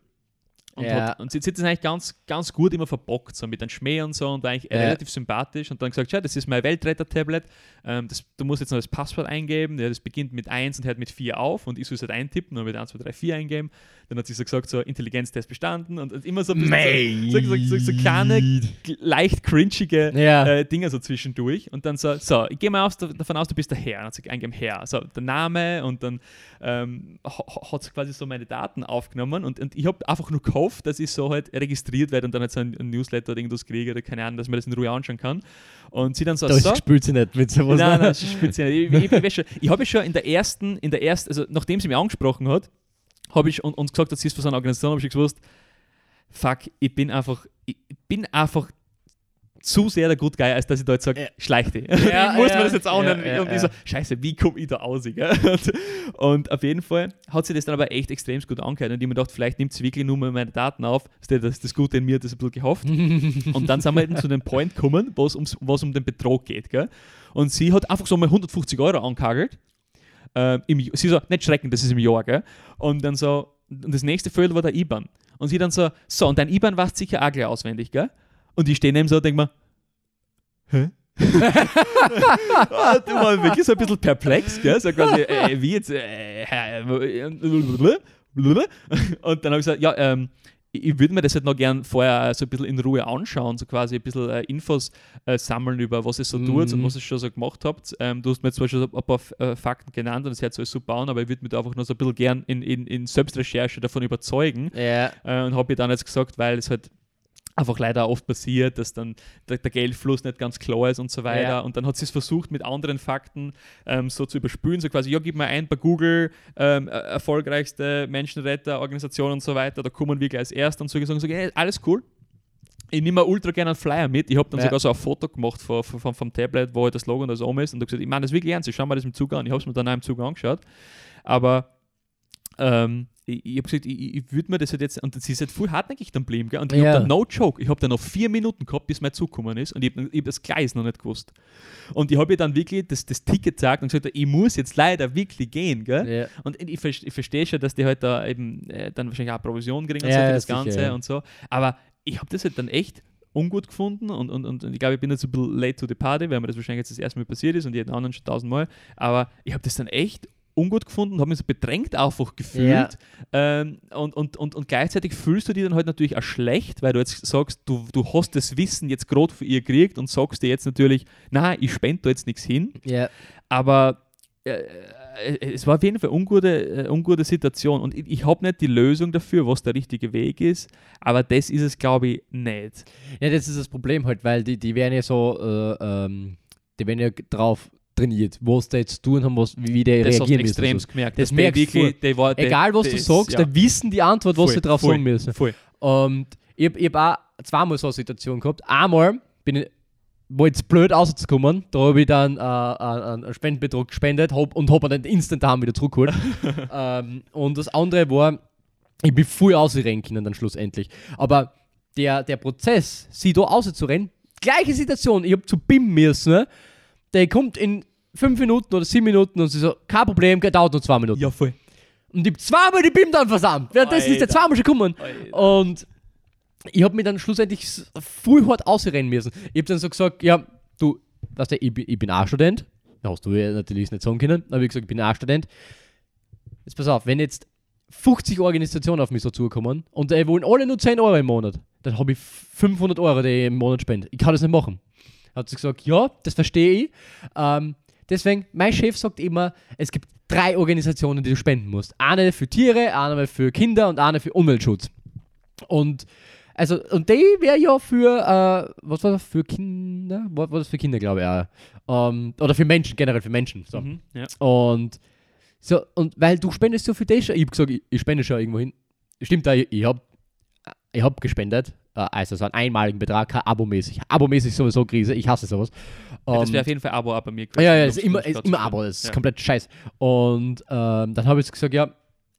Und, Ja. hat, und sie, sie hat das eigentlich ganz, ganz gut immer verbockt, so mit einem Schmäh und so und war eigentlich Ja. relativ sympathisch und dann gesagt, ja, das ist mein Weltretter-Tablet, ähm, das, du musst jetzt noch das Passwort eingeben, ja, das beginnt mit 1 und hört mit 4 auf und ich soll es halt eintippen und mit 1, 2, 3, 4 eingeben. Dann hat sie so gesagt, so Intelligenztest bestanden und, und immer so so, so, so, kleine, leicht cringige Ja. äh, Dinger so zwischendurch und dann so, so, ich gehe mal aus, davon aus, du bist der Herr. Dann hat sie eingegeben Herr. So, der Name und dann ähm, ha- hat sie quasi so meine Daten aufgenommen und, und ich habe einfach nur gehofft, dass ich so halt registriert werde und dann halt so ein, Newsletter oder irgendwas kriege oder keine Ahnung, dass man das in Ruhe anschauen kann. Und sie dann so, Da so spielt sie nicht mit sowas. Nein, ne? nein, sie spielt sie nicht. Ich, ich, ich, ich habe ja schon in der ersten, in der ersten, also nachdem sie mich angesprochen hat, habe ich und, und gesagt, dass sie ist von so einer Organisation, habe ich gewusst, fuck, ich bin einfach, ich bin einfach zu sehr der Good Guy, als dass ich da jetzt sage, Ja. schleich dich. Ja, muss mir das jetzt auch ja, und ich so, scheiße, wie komme ich da aus? Und, und auf jeden Fall hat sich das dann aber echt extrem gut angehört. Und ich mir gedacht, vielleicht nimmt sie wirklich nur mal meine Daten auf. Das ist das, Gute in mir, das ein bisschen gehofft. und dann sind wir eben zu dem Point gekommen, wo es um den Betrag geht. Gell? Und sie hat einfach so mal 150 Euro angehagelt. Im, sie so, nicht schrecken, das ist im Jahr. Gell? Und dann so, und das nächste Feld war der IBAN. Und sie dann so, so, und dein IBAN warst sicher auch gleich auswendig, gell? Und ich stehe neben so und denke mir, hä? Ah, du war wirklich so ein bisschen perplex, gell? So quasi, äh, wie jetzt? Äh, äh, und dann habe ich gesagt, ja, ähm, ich würde mir das halt noch gern vorher so ein bisschen in Ruhe anschauen, so quasi ein bisschen äh, Infos äh, sammeln über was es so tut und Mhm. was ihr schon so gemacht habt. Ähm, du hast mir zwar schon ein paar äh, Fakten genannt und das hört so alles super an, aber ich würde mich da einfach noch so ein bisschen gern in, in, in Selbstrecherche davon überzeugen ja. äh, und habe ich dann jetzt gesagt, weil es halt einfach leider oft passiert, dass dann der, der Geldfluss nicht ganz klar ist und so weiter. Ja. Und dann hat sie es versucht, mit anderen Fakten ähm, so zu überspülen, so quasi, ja, gib mal ein bei Google, ähm, äh, erfolgreichste Menschenretterorganisation und so weiter, da kommen wir gleich als erst und so gesagt, so, hey, alles cool. Ich nehme mir ultra gerne einen Flyer mit. Ich habe dann Ja. sogar so ein Foto gemacht vom, vom, vom Tablet, wo halt das Logo und das oben ist. Und habe gesagt, ich meine das wirklich ernst, ich schaue mir das im Zug an. Ich habe es mir dann auch im Zug angeschaut. Aber ähm, ich, ich habe gesagt, ich, ich würde mir das halt jetzt, und sie ist halt voll hartnäckig dann blieben, gell? Und ich Ja. habe dann no joke, ich habe dann noch vier Minuten gehabt, bis mein Zug gekommen ist und ich habe hab das Gleis noch nicht gewusst. Und ich habe ihr dann wirklich das, das Ticket gesagt und gesagt, ich muss jetzt leider wirklich gehen, gell? Ja. Und ich, ich verstehe schon, dass die halt da eben äh, dann wahrscheinlich auch Provision kriegen und Ja, so für das sicher, Ganze und so. Aber ich habe das halt dann echt ungut gefunden und, und, und, und ich glaube, ich bin jetzt ein bisschen late to the party, weil mir das wahrscheinlich jetzt das erste Mal passiert ist und jeden anderen schon tausendmal. Aber ich habe das dann echt ungut gefunden, habe mich so bedrängt einfach gefühlt. Ja. Ähm, und, und, und, und gleichzeitig fühlst du dich dann halt natürlich auch schlecht, weil du jetzt sagst, du, du hast das Wissen jetzt gerade für ihr gekriegt und sagst dir jetzt natürlich, na, ich spende da jetzt nichts hin. Ja. Aber äh, äh, es war auf jeden Fall eine ungute, äh, ungute Situation und ich, ich habe nicht die Lösung dafür, was der richtige Weg ist, aber das ist es, glaube ich, nicht. Ja, das ist das Problem halt, weil die, die werden ja so, äh, ähm, die werden ja drauf trainiert, was die jetzt tun haben, was, wie die Das hast du reagieren müssen. gemerkt. Das dass merkst du wirklich, war, der, Egal, was du das- sagst, ja, die wissen die Antwort, was voll, sie drauf voll, sagen müssen. Voll. Und ich habe ich hab auch zweimal so eine Situation gehabt. Einmal bin ich, war jetzt blöd rauszukommen, da habe ich dann äh, einen einen Spendenbetrag gespendet hab, und habe dann instant daheim wieder zurückgeholt. ähm, und das andere war, ich bin voll ausrennen können dann schlussendlich. Aber der, der Prozess, sie da auszurennen, gleiche Situation, ich habe zu BIM müssen, ne? Der kommt in fünf Minuten oder sieben Minuten und sie so, kein Problem, dauert nur zwei Minuten. Ja, voll. Und ich hab zweimal die BIM dann versammelt. Währenddessen ist der Alter. zweimal schon gekommen. Und ich hab mich dann schlussendlich voll hart ausrennen müssen. Ich hab dann so gesagt, ja, du, weißt du, ich, bin- ich bin auch Student. Da hast du ja natürlich nicht sagen können. Aber ich hab gesagt, ich bin auch Student. Jetzt pass auf, wenn jetzt 50 Organisationen auf mich so zukommen und die wollen alle nur 10 Euro im Monat, dann habe ich 500 Euro, die ich im Monat spende. Ich kann das nicht machen. Hat sie gesagt, ja, das verstehe ich. Ähm, deswegen, mein Chef sagt immer, es gibt drei Organisationen, die du spenden musst. Eine für Tiere, eine für Kinder und eine für Umweltschutz. Und also, und die wäre ja für, äh, was war das, für Kinder? Was war das für Kinder, glaube ich, auch. Ähm, oder für Menschen, generell für Menschen. So. Mhm, ja. Und so, und weil du spendest so für das schon, ich habe gesagt, ich, ich spende schon irgendwo hin. Stimmt, ich, ich habe ich hab gespendet, äh, also so einen einmaligen Betrag, Abo-mäßig. Abo-mäßig sowieso Krise, ich hasse sowas. Ja, das wäre auf jeden Fall Abo auch bei mir ja, ja, um es ist immer, um ist immer Abo, das ist Ja. komplett scheiß. Und ähm, dann habe ich gesagt, ja,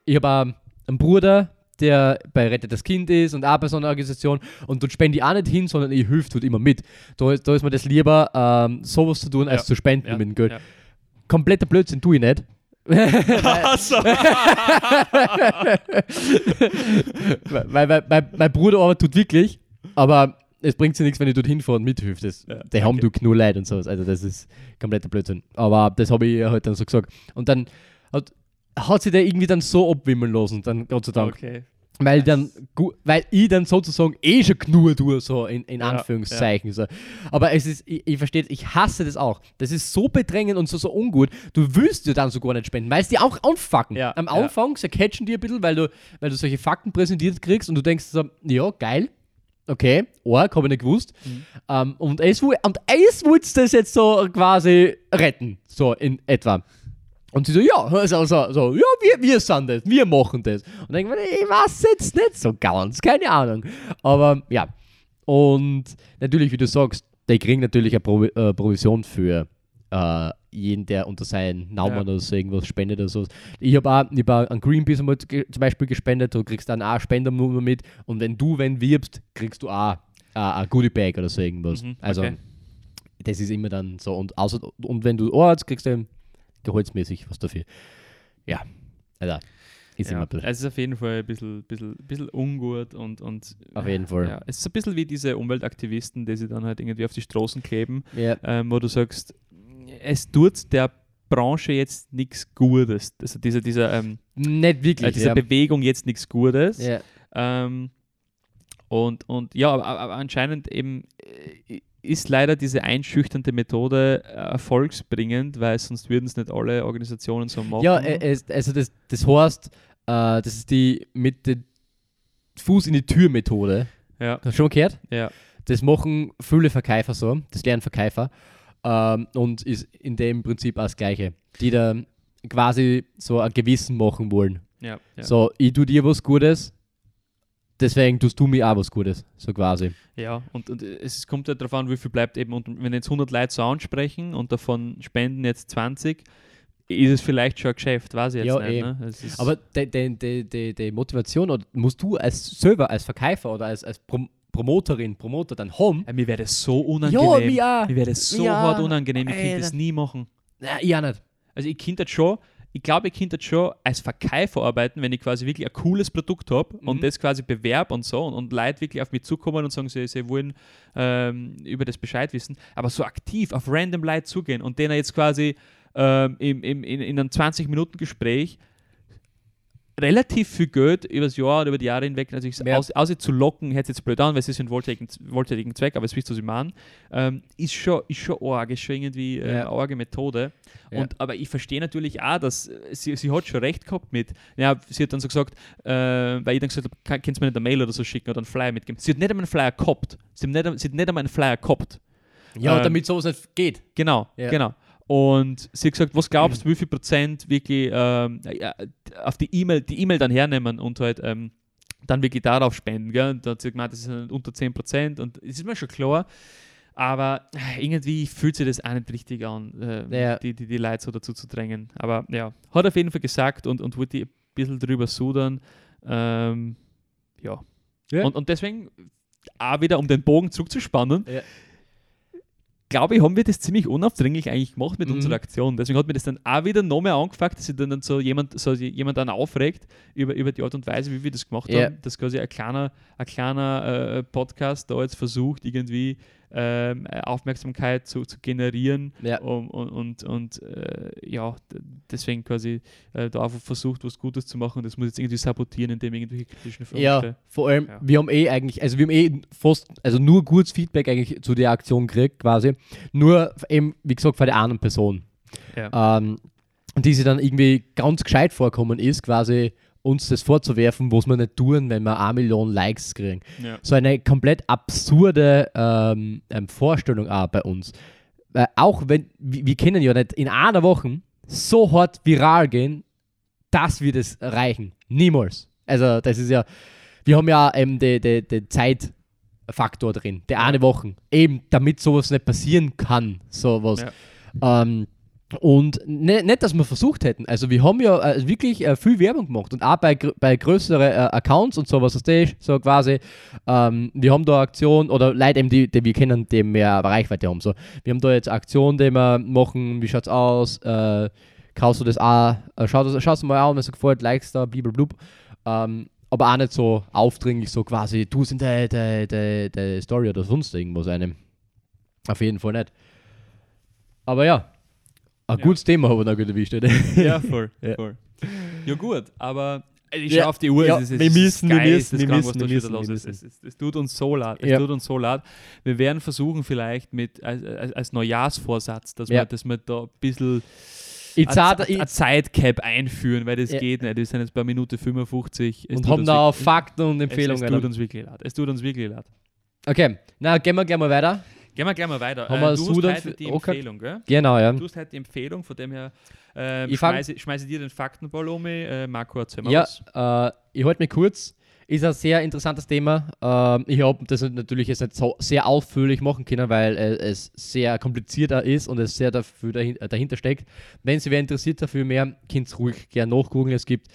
ich habe auch einen Bruder, der bei Rettet das Kind ist und auch bei so einer Organisation und dort spende ich auch nicht hin, sondern ich hilft dort immer mit. Da, ist- da ist mir das lieber, ähm, sowas zu tun, als Ja. zu spenden mit dem Geld. Kompletter Blödsinn tue ich nicht. Weil, weil, weil, mein Bruder aber tut wirklich, aber es bringt sich nichts, wenn ich dort hinfahre und mithilft. Das, Ja, die haben okay. du nur Leid und sowas. Also das ist kompletter Blödsinn. Aber das habe ich ihr halt dann so gesagt. Und dann hat, hat sie der irgendwie dann so abwimmeln lassen, dann Gott sei Dank. okay. Weil, dann, gu- weil ich dann sozusagen eh schon genug tue, so in, in Ja, Anführungszeichen. So. Aber es ist, ich, ich verstehe, ich hasse das auch. Das ist so bedrängend und so, so ungut. Du willst dir dann so gar nicht spenden, weil es dir auch anfucken. Ja, Am ja. Anfang sie catchen die ein bisschen, weil du, weil du solche Fakten präsentiert kriegst und du denkst so, ja, geil. Okay, arg, habe ich nicht gewusst. Mhm. Ähm, und es, und es willst das jetzt so quasi retten. So in etwa. Und sie so, ja, also, so, so, ja, wir, wir sind das, wir machen das. Und dann denke ich ich weiß jetzt nicht so ganz, keine Ahnung. Aber ja, und natürlich, wie du sagst, die kriegen natürlich eine Pro äh, Provision für äh, jeden, der unter seinen Namen Ja. oder so irgendwas spendet oder so. Ich habe auch, ich hab an Greenpeace einmal zum Beispiel gespendet, du kriegst dann auch eine Spendernummer mit und wenn du wenn wirbst, kriegst du auch äh, ein Goodie Bag oder so irgendwas. Mhm, Also okay. das ist immer dann so und außer, und wenn du Ort kriegst du gehaltsmäßig was dafür. Ja, also ist immer Ja, ein bisschen. es ist auf jeden Fall ein bisschen, bisschen, bisschen ungut und, und Auf jeden Fall. Ja, es ist ein bisschen wie diese Umweltaktivisten, die sich dann halt irgendwie auf die Straßen kleben, Ja, ähm, wo du sagst, es tut der Branche jetzt nichts Gutes. Also dieser, dieser, ähm, nicht äh, wirklich. dieser ja. Bewegung jetzt nichts Gutes. ja. Ähm, und, und ja, aber, aber anscheinend eben äh, ist leider diese einschüchternde Methode äh, erfolgsbringend, weil sonst würden es nicht alle Organisationen so machen. Ja, äh, also das, das heißt, äh, das ist die mit dem Fuß in die Tür Methode. ja, Hast du schon gehört? ja. Das machen viele Verkäufer so, das lernen Verkäufer ähm, und ist in dem Prinzip auch das Gleiche. Die da quasi so ein Gewissen machen wollen. ja, ja. So, ich tue dir was Gutes, deswegen tust du mir auch was Gutes, so quasi. Ja, und, und es kommt ja darauf an, wie viel bleibt eben. Und wenn jetzt 100 Leute so ansprechen und davon spenden jetzt 20, ist es vielleicht schon ein Geschäft, weiß ich jetzt Ja, nicht. Ne? Aber die, die, die, die, Motivation oder musst du als selber, als Verkäufer oder als, als Prom Promoterin, Promoter dann haben, äh, mir wäre das so Ja, unangenehm. mir auch. mir wäre das so Ja, hart unangenehm, ich könnte das nie machen. na, ich auch nicht. Also ich könnte das schon, ich glaube, ich könnte schon als Verkäufer arbeiten, wenn ich quasi wirklich ein cooles Produkt habe Mhm. und das quasi bewerb und so und, und Leute wirklich auf mich zukommen und sagen, sie, sie wollen ähm, über das Bescheid wissen. Aber so aktiv auf random Leute zugehen und denen jetzt quasi ähm, im, im, in, in einem 20-Minuten-Gespräch relativ viel Geld über das Jahr oder über die Jahre hinweg natürlich Ja. aus, aus zu locken, sich jetzt blöd an, weil es ist einen wohltätigen, Zweck, aber es wisst, was ich meine, ähm, ist, schon, ist schon arg, ist schon irgendwie äh, Ja. eine arge Methode. Ja. Und, aber ich verstehe natürlich auch, dass äh, sie, sie hat schon recht gehabt mit, ja, sie hat dann so gesagt, äh, weil ich dann gesagt habe, kann, kannst du mir nicht eine Mail oder so schicken oder einen Flyer mitgeben. Sie hat nicht einmal einen Flyer gehabt. Sie hat nicht, sie hat nicht einmal einen Flyer gehabt. Ja, Ähm, damit sowas nicht geht. Genau, Ja. genau. Und sie hat gesagt, was glaubst du, wie viel Prozent wirklich ähm, auf die E-Mail, die E-Mail dann hernehmen und halt ähm, dann wirklich darauf spenden. Gell? Da hat sie gemeint, das ist halt unter 10 Prozent und es ist mir schon klar, aber irgendwie fühlt sich das auch nicht richtig an, äh, Ja. die, die, die Leute so dazu zu drängen. Aber ja, hat auf jeden Fall gesagt und, und wollte ein bisschen drüber sudern. Ähm, ja. Ja. Und, und deswegen auch wieder, um den Bogen zurückzuspannen, Ja. Glaube ich, haben wir das ziemlich unaufdringlich eigentlich gemacht mit Mhm. unserer Aktion. Deswegen hat mir das dann auch wieder noch mehr angefuckt, dass sich dann, dann so jemand, so jemand dann aufregt über, über die Art und Weise, wie wir das gemacht Ja. haben. Dass quasi ein kleiner, ein kleiner äh, Podcast da jetzt versucht, irgendwie ähm, Aufmerksamkeit zu, zu generieren Ja. und, und, und äh, ja, deswegen quasi äh, da einfach versucht, was Gutes zu machen. Das muss jetzt irgendwie sabotieren, indem irgendwelche kritischen Fragen Ja, vor allem, Ja. wir haben eh eigentlich, also wir haben eh fast, also nur gutes Feedback eigentlich zu der Aktion gekriegt, quasi. Nur eben, wie gesagt, von der anderen Person. Ja. Ähm, die sich dann irgendwie ganz gescheit vorkommen ist, quasi uns das vorzuwerfen, was wir nicht tun, wenn wir eine Million Likes kriegen. Ja. So eine komplett absurde ähm, ähm, Vorstellung auch bei uns. Weil auch wenn, wir, wir können ja nicht in einer Woche so hart viral gehen, dass wir das erreichen. Niemals. Also das ist ja, wir haben ja eben den de, de Zeitfaktor drin, der eine Woche, eben damit sowas nicht passieren kann, sowas. Ähm, und ne, nicht, dass wir versucht hätten. Also wir haben ja äh, wirklich äh, viel Werbung gemacht und auch bei, bei größeren äh, Accounts und sowas, ist so quasi, ähm, wir haben da Aktion oder Leute, die, die wir kennen, die mehr Reichweite haben. So. Wir haben da jetzt eine Aktion, die wir machen, wie schaut's aus, äh, kaufst du das auch, schau das, schaust du mal an, wenn es dir gefällt, likes da, blablabla. Ähm, aber auch nicht so aufdringlich, so quasi, du sind der, der, der, der Story oder sonst irgendwas einem. Auf jeden Fall nicht. Aber ja, ein Ja. gutes Thema haben wir noch gut erwischt. oder? Ja, voll, Ja. voll. Ja gut, aber ich Ja, schaue auf die Uhr, ja, es ist, wir es müssen, wir geil, müssen, es wir krank, müssen, was da wir müssen, los wir ist. müssen. Es, es, es tut uns so leid, es Ja. tut uns so leid. Wir werden versuchen vielleicht mit als, als, Neujahrsvorsatz, dass, Ja. wir, dass wir da ein bisschen Ich ein, zahle ein, ein Zeitcap einführen, weil das Ja. geht nicht. Wir sind jetzt bei Minute 55. Es und haben da auch Fakten und es, es Empfehlungen. tut uns wirklich leid. Es tut uns wirklich leid. okay, na gehen wir gleich mal weiter. Gehen wir gleich mal weiter. Haben wir Äh, du hast heute die okay. Empfehlung, gell? Genau, ja. Du hast heute die Empfehlung, von dem her ähm, Ich schmeiße, schmeiße dir den Faktenball um. Äh, Marco, erzähl mal Ja, was. äh, ich halte mich kurz. Ist ein sehr interessantes Thema. Ähm, ich habe das natürlich jetzt nicht so sehr ausführlich machen können, weil äh, es sehr komplizierter ist und es sehr dafür dahin, äh, dahinter steckt. Wenn Sie wer interessiert dafür mehr, könnt ihr ruhig gerne nachgucken. Es gibt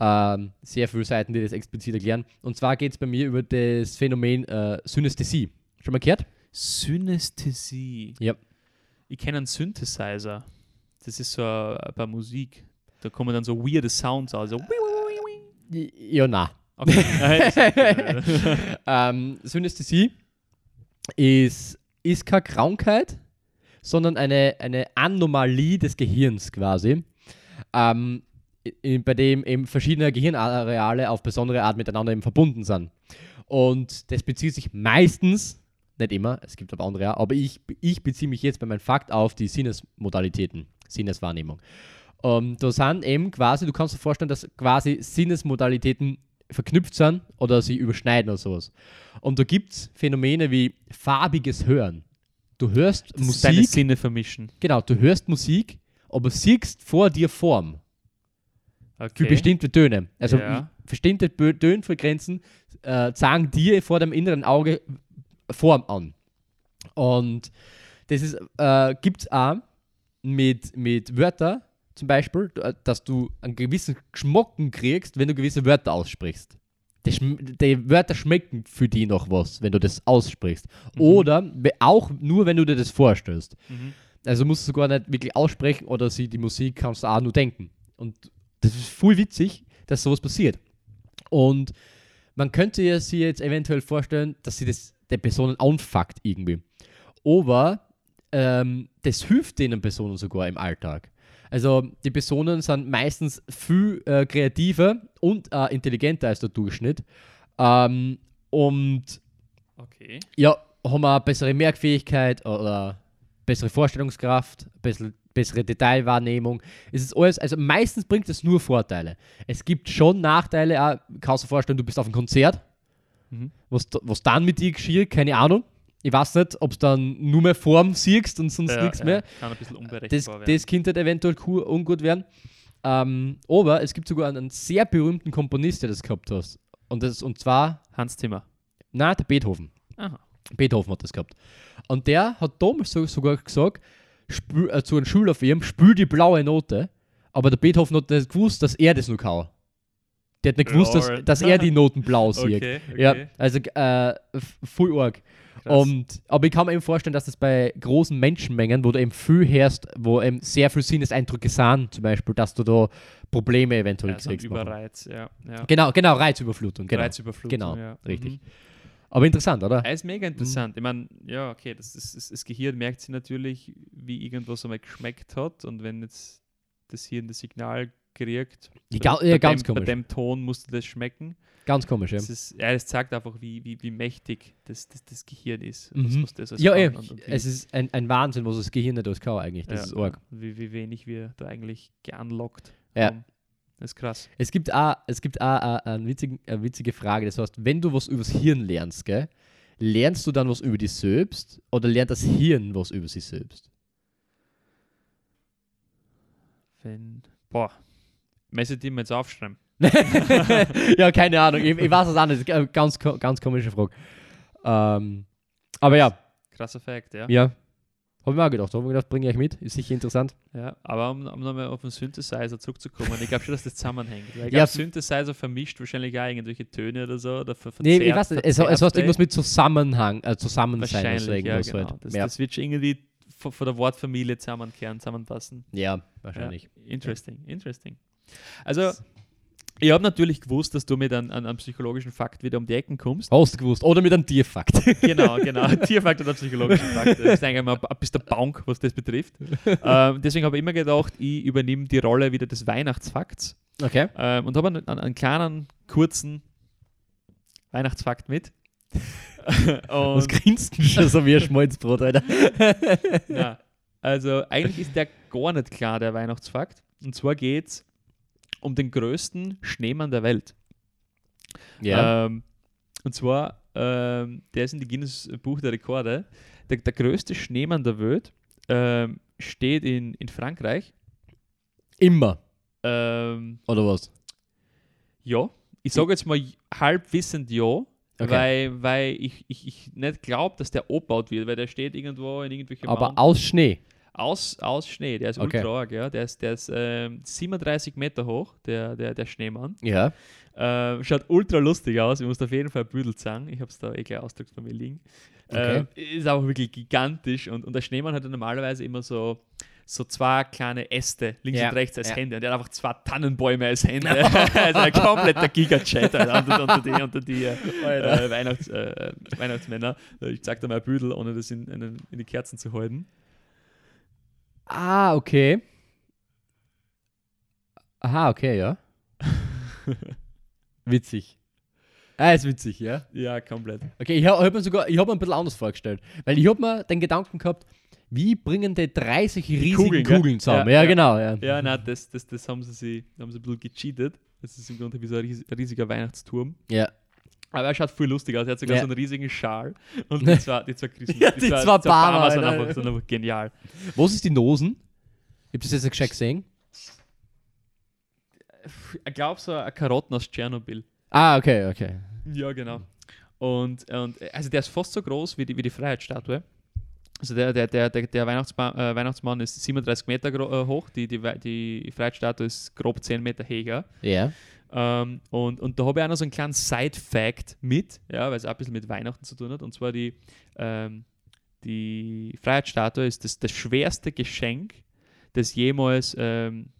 ähm, sehr viele Seiten, die das explizit erklären. Und zwar geht es bei mir über das Phänomen äh, Synästhesie. Schon mal gehört? Synästhesie. Ja. Ich kenne einen Synthesizer. Das ist so bei Musik. Da kommen dann so weirde Sounds aus. So Ja, na. okay. ähm, Synästhesie ist, ist keine Krankheit, sondern eine, eine Anomalie des Gehirns quasi, ähm, i- bei dem eben verschiedene Gehirnareale auf besondere Art miteinander eben verbunden sind. Und das bezieht sich meistens, nicht immer, es gibt aber andere, aber ich, ich beziehe mich jetzt bei meinem Fakt auf die Sinnesmodalitäten, Sinneswahrnehmung. Ähm, da sind eben quasi, du kannst dir vorstellen, dass quasi Sinnesmodalitäten verknüpft sind oder sie überschneiden oder sowas. Und da gibt es Phänomene wie farbiges Hören. Du hörst Das ist deine Musik, Sinne vermischen. genau, du hörst Musik, aber siehst vor dir Form für Okay. bestimmte Töne. Also Ja. bestimmte Tönfrequenzen äh, zeigen dir vor deinem inneren Auge Form an. Und das ist, äh, gibt es auch mit, mit Wörtern zum Beispiel, d- dass du einen gewissen Geschmacken kriegst, wenn du gewisse Wörter aussprichst. Die, die Wörter schmecken für die noch was, wenn du das aussprichst. Oder we- auch nur, wenn du dir das vorstellst. Mhm. Also musst du sogar nicht wirklich aussprechen oder sie die Musik kannst du auch nur denken. Und das ist voll witzig, dass sowas passiert. Und man könnte ja sich jetzt eventuell vorstellen, dass sie das der Personen anfuckt irgendwie. Aber ähm, das hilft den Personen sogar im Alltag. Also die Personen sind meistens viel äh, kreativer und äh, intelligenter als der Durchschnitt. Ähm, und Okay. ja, haben wir bessere Merkfähigkeit oder bessere Vorstellungskraft, bessere, bessere Detailwahrnehmung. Es ist alles, also meistens bringt es nur Vorteile. Es gibt schon Nachteile, auch, kannst du dir vorstellen, du bist auf einem Konzert, Mhm. was, was dann mit dir geschieht, keine Ahnung. Ich weiß nicht, ob du dann nur mehr Form siehst und sonst Ja, nichts ja, mehr. Kann ein bisschen Das, unberechenbar werden. das könnte eventuell cool, ungut werden. Ähm, aber es gibt sogar einen sehr berühmten Komponist, der das gehabt hat. Und, das, und zwar, Hans Zimmer. na, der Beethoven. Aha. Beethoven hat das gehabt. Und der hat damals so, sogar gesagt, spül, äh, zu einem Schüler von ihm, spül die blaue Note. Aber der Beethoven hat nicht gewusst, dass er das noch kann. Der hat nicht gewusst, dass, dass er die Noten blau sieht. Okay, okay. Ja, also äh, voll arg. Und, aber ich kann mir eben vorstellen, dass das bei großen Menschenmengen, wo du eben viel hörst, wo eben sehr viel Sinneseindrücke sind, zum Beispiel, dass du da Probleme eventuell ja, kriegst. Überreiz, ja. ja. Genau, genau, Reizüberflutung. Genau. Reizüberflutung, Genau, ja. richtig. Mhm. Aber interessant, oder? Er ist mega interessant. Ich meine, ja, okay, das, ist, das, das Gehirn merkt sich natürlich, wie irgendwas einmal geschmeckt hat und wenn jetzt das Hirn das Signal kriegt, Die bei- ga- ja, bei ganz dem, bei komisch. dem Ton musste das schmecken. Ganz komisch, ja. Das, ist, ja, das zeigt einfach, wie, wie, wie mächtig das, das, das Gehirn ist. Mhm. Das alles Ja, kann und- und wie- es ist ein, ein Wahnsinn, was das Gehirn nicht alles kann eigentlich. Das ja, ist arg. Wie, wie wenig wir da eigentlich geunlockt Ja. haben. Das ist krass. Es gibt auch, es gibt auch äh, eine, witzige, eine witzige Frage. Das heißt, wenn du was übers Hirn lernst, gell, lernst du dann was über dich selbst oder lernt das Hirn was über sich selbst? Wenn, boah, müssen die jetzt aufschreiben. ja, keine Ahnung. Ich, ich weiß es auch nicht. Ganz, ganz komische Frage. Ähm, aber ja, Krasser Fakt, ja. ja. Habe ich mir auch gedacht. Habe mir gedacht, bringe ich mit. Ist sicher interessant. Ja, aber um, um nochmal auf den Synthesizer zurückzukommen, ich glaube schon, dass das zusammenhängt. Weil ich Ja, Synthesizer vermischt wahrscheinlich auch irgendwelche Töne oder so. Oder ver Nee, ich verzerrt- weiß nicht. Es, es verzerrt heißt irgendwas mit Zusammenhang, äh, Zusammensein Wahrscheinlich, ja, irgendwas genau. halt. Das, ja. das wird schon irgendwie von, von der Wortfamilie zusammenkehren, zusammenpassen. ja, wahrscheinlich. Ja, interesting, interesting. Also, ich habe natürlich gewusst, dass du mit einem, einem, psychologischen Fakt wieder um die Ecken kommst. Hast du gewusst. Oder mit einem Tierfakt. Genau, genau. Tierfakt oder psychologischen Fakt. Das ist eigentlich mal ein bisschen der Bank, was das betrifft. ähm, deswegen habe ich immer gedacht, ich übernehme die Rolle wieder des Weihnachtsfakts okay. ähm, und habe einen, einen, einen kleinen, kurzen Weihnachtsfakt mit. Was grinst du schon so wie ein Schmalzbrot, Alter? ja, also eigentlich ist der gar nicht klar, der Weihnachtsfakt. Und zwar geht es um den größten Schneemann der Welt. Ähm, und zwar, ähm, der ist in die Guinness Buch der Rekorde. der, der größte Schneemann der Welt ähm, steht in, in Frankreich. Immer. Ähm, Oder was? ja, ich sage jetzt mal halb wissend ja, Okay. weil, weil ich, ich, ich nicht glaube, dass der abgebaut wird, weil der steht irgendwo in irgendwelchen Aber Mountains. aus Schnee. Aus, aus Schnee. Der ist Okay. ultra arg, ja. Der ist, der ist ähm, 37 Meter hoch, der, der, der Schneemann. Ja. Ähm, schaut ultra lustig aus. Ich muss auf jeden Fall ein Büdel sagen. Ich habe es da eh gleich ausgedruckt bei mir liegen. Okay. Ähm, ist auch wirklich gigantisch. Und, und der Schneemann hat ja normalerweise immer so, so zwei kleine Äste links Ja, und rechts als ja. Hände. Und der hat einfach zwei Tannenbäume als Hände. also ein kompletter Giga-Chat unter, unter die, unter die äh, Weihnachts, äh, Weihnachtsmänner. Ich zeig dir mal ein Büdel, ohne das in, in, in die Kerzen zu halten. Ah, okay. Aha, okay, ja. witzig. Ah, ist witzig, ja. Ja, komplett. Okay, ich habe hab mir sogar, ich habe mir ein bisschen anders vorgestellt. Weil ich habe mir den Gedanken gehabt, wie bringen die 30 riesigen Kugeln, Kugeln, zusammen? Ja, Ja, ja. genau, ja. Ja, nein, das, das, das haben sie sich haben sie ein bisschen gecheatet. Das ist im Grunde wie so ein ries- riesiger Weihnachtsturm. Ja. Aber er schaut voll lustig aus. Er hat sogar Ja. so einen riesigen Schal. Und die zwei, die zwei Christen, Ja, die zwei Barmer, sind einfach, sind einfach genial. Was ist die Nosen? Ich habe das jetzt gescheit gesehen. Ich glaube, so eine Karotten aus Tschernobyl. Ah, okay, okay. Ja, genau. Und, und also der ist fast so groß wie die, wie die Freiheitsstatue. Also der, der, der, der, Weihnachtsmann, äh, Weihnachtsmann ist 37 Meter äh, hoch, die, die, die Freiheitsstatue ist grob 10 Meter höher. Ja. Ähm, und, und da habe ich auch noch so einen kleinen Side-Fact mit, ja, weil es auch ein bisschen mit Weihnachten zu tun hat. Und zwar die, ähm, die Freiheitsstatue ist das, das schwerste Geschenk, das jemals ähm,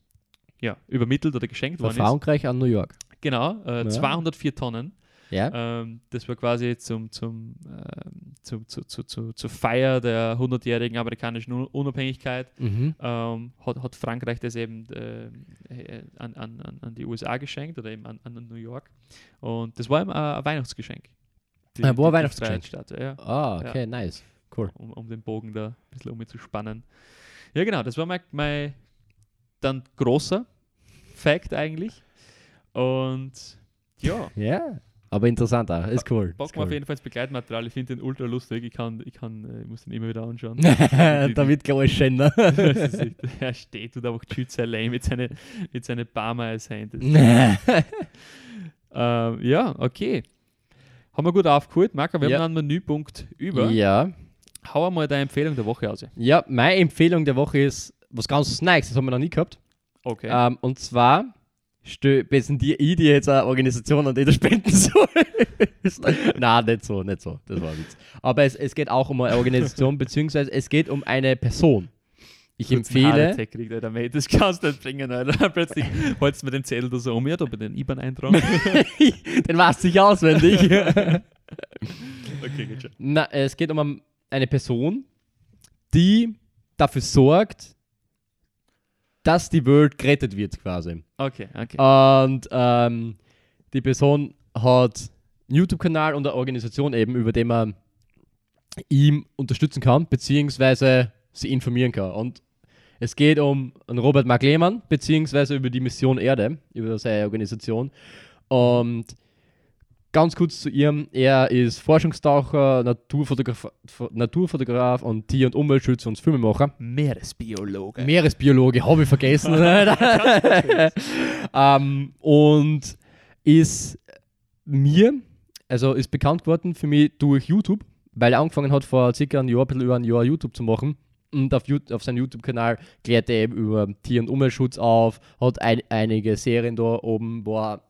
ja, übermittelt oder geschenkt Von worden ist. Frankreich an New York. Genau, äh, Ja. 204 Tonnen. Ja. Ähm, das war quasi zum, zum, ähm, zu, zu, zu, zu, zur Feier der 100-jährigen amerikanischen Un- Unabhängigkeit. Mhm. Ähm, hat, hat Frankreich das eben äh, äh, an, an, an- die USA geschenkt oder eben an, an New York. Und das war eben ein, Weihnachtsgeschenk. Die, Ah, war die Weihnachtsgeschenk? Freiheitsstatue, ja, Ah, okay, nice. Cool. um, um den Bogen da ein bisschen umzuspannen. Ja, genau, das war mein, mein dann großer Fact eigentlich. Und ja, Ja. Aber interessant auch. Ist cool. Bock Ist mir auf cool. jeden Fall ins Begleitmaterial. Ich finde den ultra lustig. Ich kann, ich kann, äh, ich muss den immer wieder anschauen. Schenner. das ist echt, er steht und einfach Schütze allein mit seinen mit seine Barmer als Hand. Das- Ähm, ja, okay. Haben wir gut aufgeholt. Marco, wir Ja. haben einen Menüpunkt über. ja. Hau mal deine Empfehlung der Woche aus. Ja, meine Empfehlung der Woche ist was ganz Nice, das haben wir noch nie gehabt. Okay. Ähm, und zwar stö- präsentiere ich dir jetzt eine Organisation, an die du spenden sollst. Nein, nicht so, nicht so. Das war ein Witz. Aber es, es geht auch um eine Organisation, beziehungsweise es geht um eine Person. Ich empfehle. Kriegt, Alter, mate. Das kannst du nicht bringen, Alter. Plötzlich holst du mir den Zettel da so um, ja, da bei den IBAN eintragen. Den weißt du nicht auswendig. okay, geht schon. Na, es geht um eine Person, die dafür sorgt, dass die Welt gerettet wird, quasi. Okay, okay. Und ähm, die Person hat einen YouTube-Kanal und eine Organisation eben, über den man ihm unterstützen kann, beziehungsweise sie informieren kann. Und es geht um Robert Mark Lehmann, beziehungsweise über die Mission Erde, über seine Organisation. Und ganz kurz zu ihm, er ist Forschungstaucher, Naturfotograf, Naturfotograf und Tier- und Umweltschützer und Filmemacher. Meeresbiologe. Meeresbiologe, habe ich vergessen. ähm, und ist mir, also ist bekannt geworden für mich durch YouTube, weil er angefangen hat vor circa einem Jahr, ein bisschen über ein Jahr YouTube zu machen. Und auf, auf seinem YouTube-Kanal klärt er eben über Tier- und Umweltschutz auf, hat ein, einige Serien da oben, wo, er,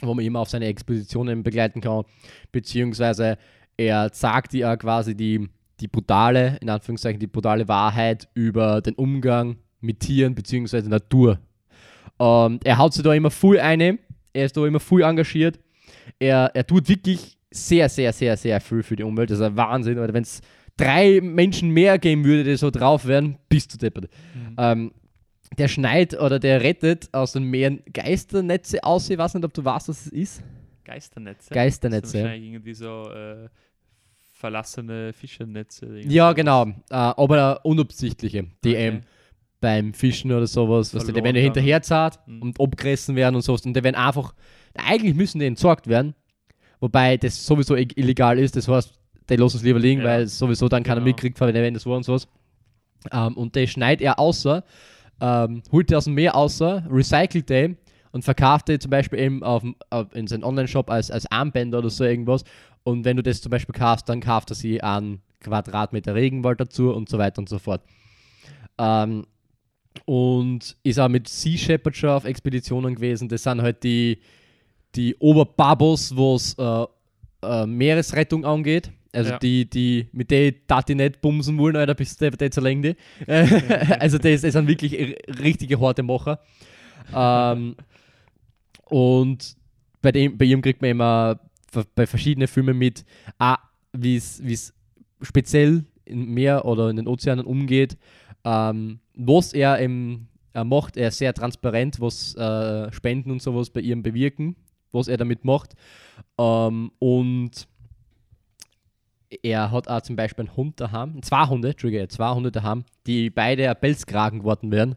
wo man immer auf seine Expositionen begleiten kann, beziehungsweise er sagt ja quasi die, die brutale, in Anführungszeichen, die brutale Wahrheit über den Umgang mit Tieren beziehungsweise Natur. Und er haut sich da immer voll eine, er ist da immer voll engagiert. Er, er tut wirklich sehr, sehr, sehr, sehr viel für die Umwelt. Das ist ein Wahnsinn. Wenn es drei Menschen mehr geben würde, die so drauf wären, bist du deppert. Mhm. Ähm, der schneit oder der rettet aus den Meeren Geisternetze aus. Ich weiß nicht, ob du weißt, was es ist. Geisternetze. Geisternetze, Das sind wahrscheinlich irgendwie so äh, verlassene Fischernetze. Ja, genau. Äh, aber unabsichtliche, die Okay. beim Fischen oder sowas, was die, wenn die gegangen. hinterher zahlt Mhm. und abgerissen werden und sowas. Und die werden einfach, eigentlich müssen die entsorgt werden, wobei das sowieso illegal ist. Das heißt, der lassen es lieber liegen, Ja. weil sowieso dann keiner Genau. mitkriegt, wenn das war und sowas. Ähm, und der schneidet er außer, ähm, holt er aus dem Meer außer, recycelt den und verkauft den zum Beispiel eben auf, auf, in seinen Online-Shop als, als Armbänder oder so irgendwas. Und wenn du das zum Beispiel kaufst, dann kauft er sie einen Quadratmeter Regenwald dazu und so weiter und so fort. Ähm, und ist auch mit Sea Shepherd schon auf Expeditionen gewesen. Das sind halt die, die Oberbabos, was äh, äh, Meeresrettung angeht. Also Ja. die, die, mit darf ich nicht bumsen wollen, Alter, bis der, der zerlängt die. also das, das sind wirklich richtige harte Macher. Ähm, und bei, dem, bei ihm kriegt man immer bei verschiedenen Filmen mit, ah, wie es speziell im Meer oder in den Ozeanen umgeht. Ähm, was er, im, er macht, er ist sehr transparent, was äh, Spenden und sowas bei ihm bewirken, was er damit macht. Ähm, und er hat auch zum Beispiel einen Hund daheim, zwei Hunde, Entschuldige, zwei Hunde daheim, die beide ein Pelzkragen geworden wären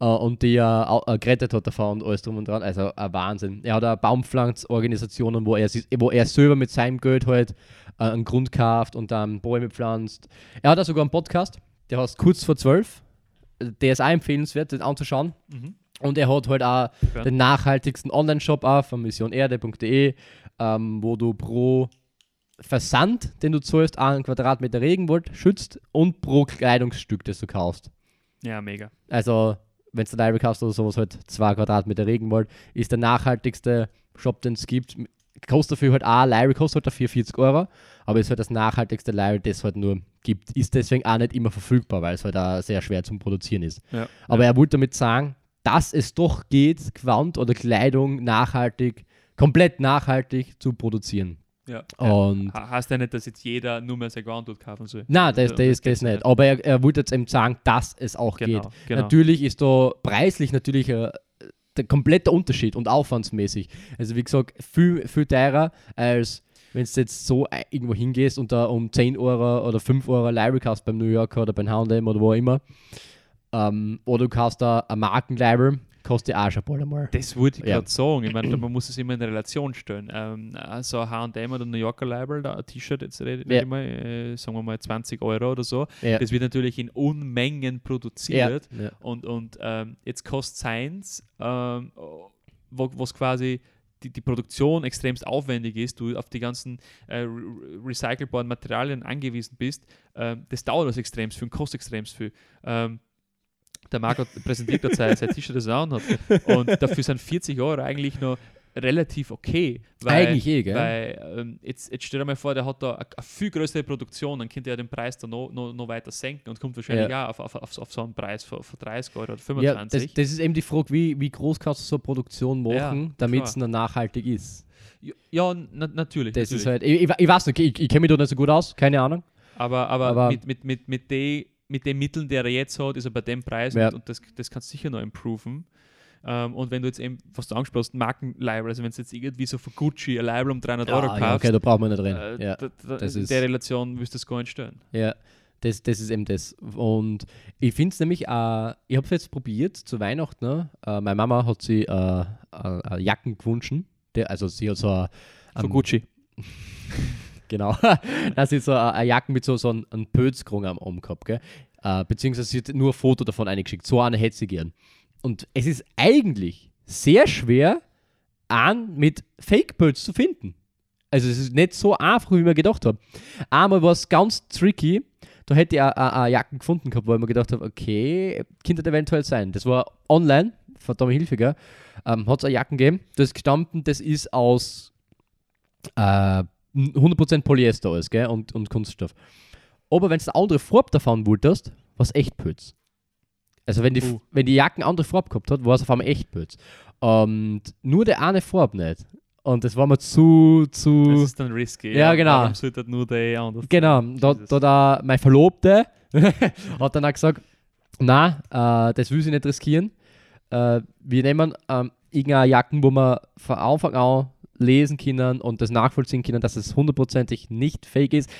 äh, und die er au- äh, gerettet hat davon und alles drum und dran. Also ein Wahnsinn. Er hat auch Baumpflanzorganisationen, wo er, wo er selber mit seinem Geld halt äh, einen Grund kauft und dann Bäume pflanzt. Er hat auch sogar einen Podcast, der heißt Kurz vor zwölf. Der ist auch empfehlenswert, den anzuschauen. Mhm. Und er hat halt auch Ja. den nachhaltigsten Online-Shop auch von missionerde.de, ähm, wo du pro Versand, den du zahlst, einen Quadratmeter Regenwald schützt und pro Kleidungsstück, das du kaufst. Ja, mega. Also, wenn du Library kaufst oder sowas, halt zwei Quadratmeter Regenwald, ist der nachhaltigste Shop, den es gibt. Kostet dafür halt auch, Library kostet halt dafür 40 Euro, aber ist halt das nachhaltigste Library, das es halt nur gibt. Ist deswegen auch nicht immer verfügbar, weil es halt auch sehr schwer zum Produzieren ist. Ja. Aber er wollte damit sagen, dass es doch geht, Quant oder Kleidung nachhaltig, komplett nachhaltig zu produzieren. Ja. Und Ha- Heißt ja nicht, dass jetzt jeder nur mehr sein Groundwood kaufen soll. Nein, das, Ja, das, das, geht's nicht. Aber er, er wollte jetzt eben sagen, dass es auch Genau, geht. genau. Natürlich ist da preislich natürlich äh, der komplette Unterschied und aufwandsmäßig. Also wie gesagt, viel, viel teurer als wenn du jetzt so äh, irgendwo hingehst und da um 10 Euro oder 5 Euro Library kaufst beim New Yorker oder beim H&M oder wo immer. Ähm, oder du kaufst da eine Markenlibrary, kostet auch schon bald einmal. Das würde ich Ja. gerade sagen. Ich meine, man muss es immer in Relation stellen. Ähm, also H&M oder New Yorker Label, da ein T-Shirt, jetzt rede Ja. mal, äh, sagen wir mal 20 Euro oder so. Ja. Das wird natürlich in Unmengen produziert. Ja. Und, und ähm, jetzt kostet Science, ähm, wo was quasi die, die Produktion extremst aufwendig ist, du auf die ganzen äh, re- recycelbaren Materialien angewiesen bist, ähm, das dauert alles extremst viel und kostet extremst viel. Ähm, der Marco präsentiert gerade sein, sein T-Shirt, das er an hat. Und dafür sind 40 Euro eigentlich noch relativ okay. Weil, Eigentlich eh, gell? Weil ähm, jetzt, jetzt stell dir mal vor, der hat da eine, eine viel größere Produktion, dann könnte er den Preis dann noch, noch, noch weiter senken und kommt wahrscheinlich Ja. auch auf, auf, auf, so einen Preis von, von 30 Euro oder Ja, 25. das, das ist eben die Frage, wie, wie groß kannst du so eine Produktion machen, Ja, damit es dann nachhaltig ist. Ja, ja na, natürlich. Das natürlich. ist halt, ich, ich, ich weiß nicht, ich, ich kenne mich da nicht so gut aus, keine Ahnung. aber aber, aber- mit, mit, mit, mit, de, mit den Mitteln, die er jetzt hat, ist er bei dem Preis Ja. und, und das, das kannst du sicher noch improven. Ähm, und wenn du jetzt eben, was du angesprochen hast, Markenlabel, also wenn du jetzt irgendwie so von Gucci ein Label um 300 Euro kaufst, ja, okay, da braucht man nicht reden. äh, ja, da, da, das in ist- der Relation wirst du das gar nicht stellen. ja. Das, das ist eben das. Und ich finde es nämlich, äh, ich habe es jetzt probiert zu Weihnachten. Ne? Äh, meine Mama hat sie äh, äh, Jacken gewünscht. Also sie hat so eine, Von Gucci. Genau. da ist so eine, Jacke mit so, so einem, Pölzkrung am Arm gehabt, gell? Äh, beziehungsweise sie hat nur ein Foto davon eingeschickt. So eine hätte sie gern. Und es ist eigentlich sehr schwer, einen mit Fake-Pölz zu finden. Also es ist nicht so einfach, wie ich mir gedacht habe. Einmal war es ganz tricky. Da hätte ich eine- Jacken gefunden gehabt, wo ich mir gedacht habe, okay, könnte das eventuell sein. Das war online, Tommy Hilfiger, ähm, hat es eine Jacken gegeben. Das ist gestanden, das ist aus äh, 100% Polyester alles, gell? Und, und Kunststoff. Aber wenn du eine andere Farbe davon wolltest, war es echt Pölz. Also wenn die, Uh. wenn die Jacken andere Farbe gehabt hat, war es auf einmal echt Pölz. Und nur der eine Farbe nicht. Und das war mir zu, Das zu... ist dann risky. Ja, genau. Warum sollte das nur der anders Genau, da, da, da mein Verlobte hat dann auch gesagt, na, äh, das will sie nicht riskieren. Äh, wir nehmen ähm, irgendeine Jacken, wo wir von Anfang an lesen können und das nachvollziehen können, dass es hundertprozentig nicht fake ist.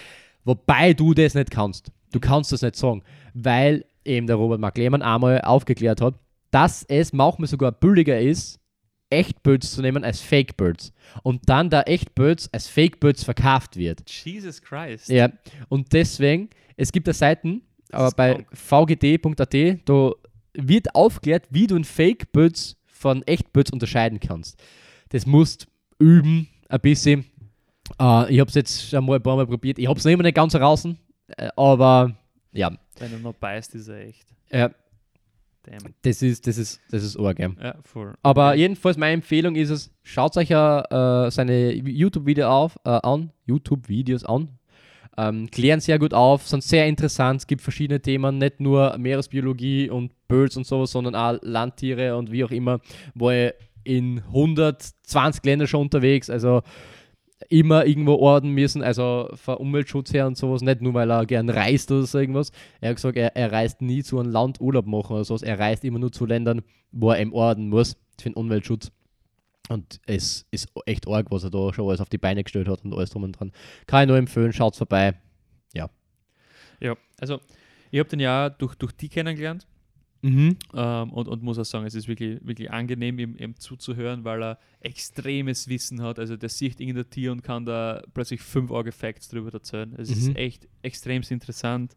Wobei du das nicht kannst. Du kannst das nicht sagen, weil eben der Robert Mark Lehmann einmal aufgeklärt hat, dass es manchmal sogar billiger ist, Echtbirds zu nehmen als Fake Birds. Und dann da Echtbirds als Fake Birds verkauft wird. Jesus Christ. Ja, und deswegen, es gibt da Seiten, aber bei vgd.at, da wird aufklärt, wie du ein Fake Birds von Echtbirds unterscheiden kannst. Das musst üben, ein bisschen. Äh, ich habe es jetzt schon mal ein paar Mal probiert. Ich habe es noch immer nicht ganz raus, äh, aber ja, Wenn er noch beißt, ist er echt. ja Damn. das ist, das ist, das ist arg. ja. Ja, voll. Aber jedenfalls meine Empfehlung ist es, schaut euch äh, seine YouTube-Videos auf, äh, an, YouTube-Videos an. Ähm, klären sehr gut auf, sind sehr interessant. Es gibt verschiedene Themen, nicht nur Meeresbiologie und Birds und sowas, sondern auch Landtiere und wie auch immer. War er in 120 Ländern schon unterwegs, also immer irgendwo orden müssen, also von Umweltschutz her und sowas, nicht nur weil er gern reist oder so irgendwas. Er hat gesagt, er, er reist nie zu einem Land Urlaub machen oder sowas, er reist immer nur zu Ländern, wo er eben orden muss für den Umweltschutz. Und es ist echt arg, was er da schon alles auf die Beine gestellt hat und alles drum und dran. Kann ich nur empfehlen, schaut vorbei. Ja, also ich habe den ja durch, durch die kennengelernt Mhm. ähm, und, und muss auch sagen, es ist wirklich, wirklich angenehm, ihm, ihm zuzuhören, weil er extremes Wissen hat. Also der sieht irgendein Tier und kann da plötzlich fünf Auge Facts drüber erzählen. Es Mhm. ist echt extremst interessant.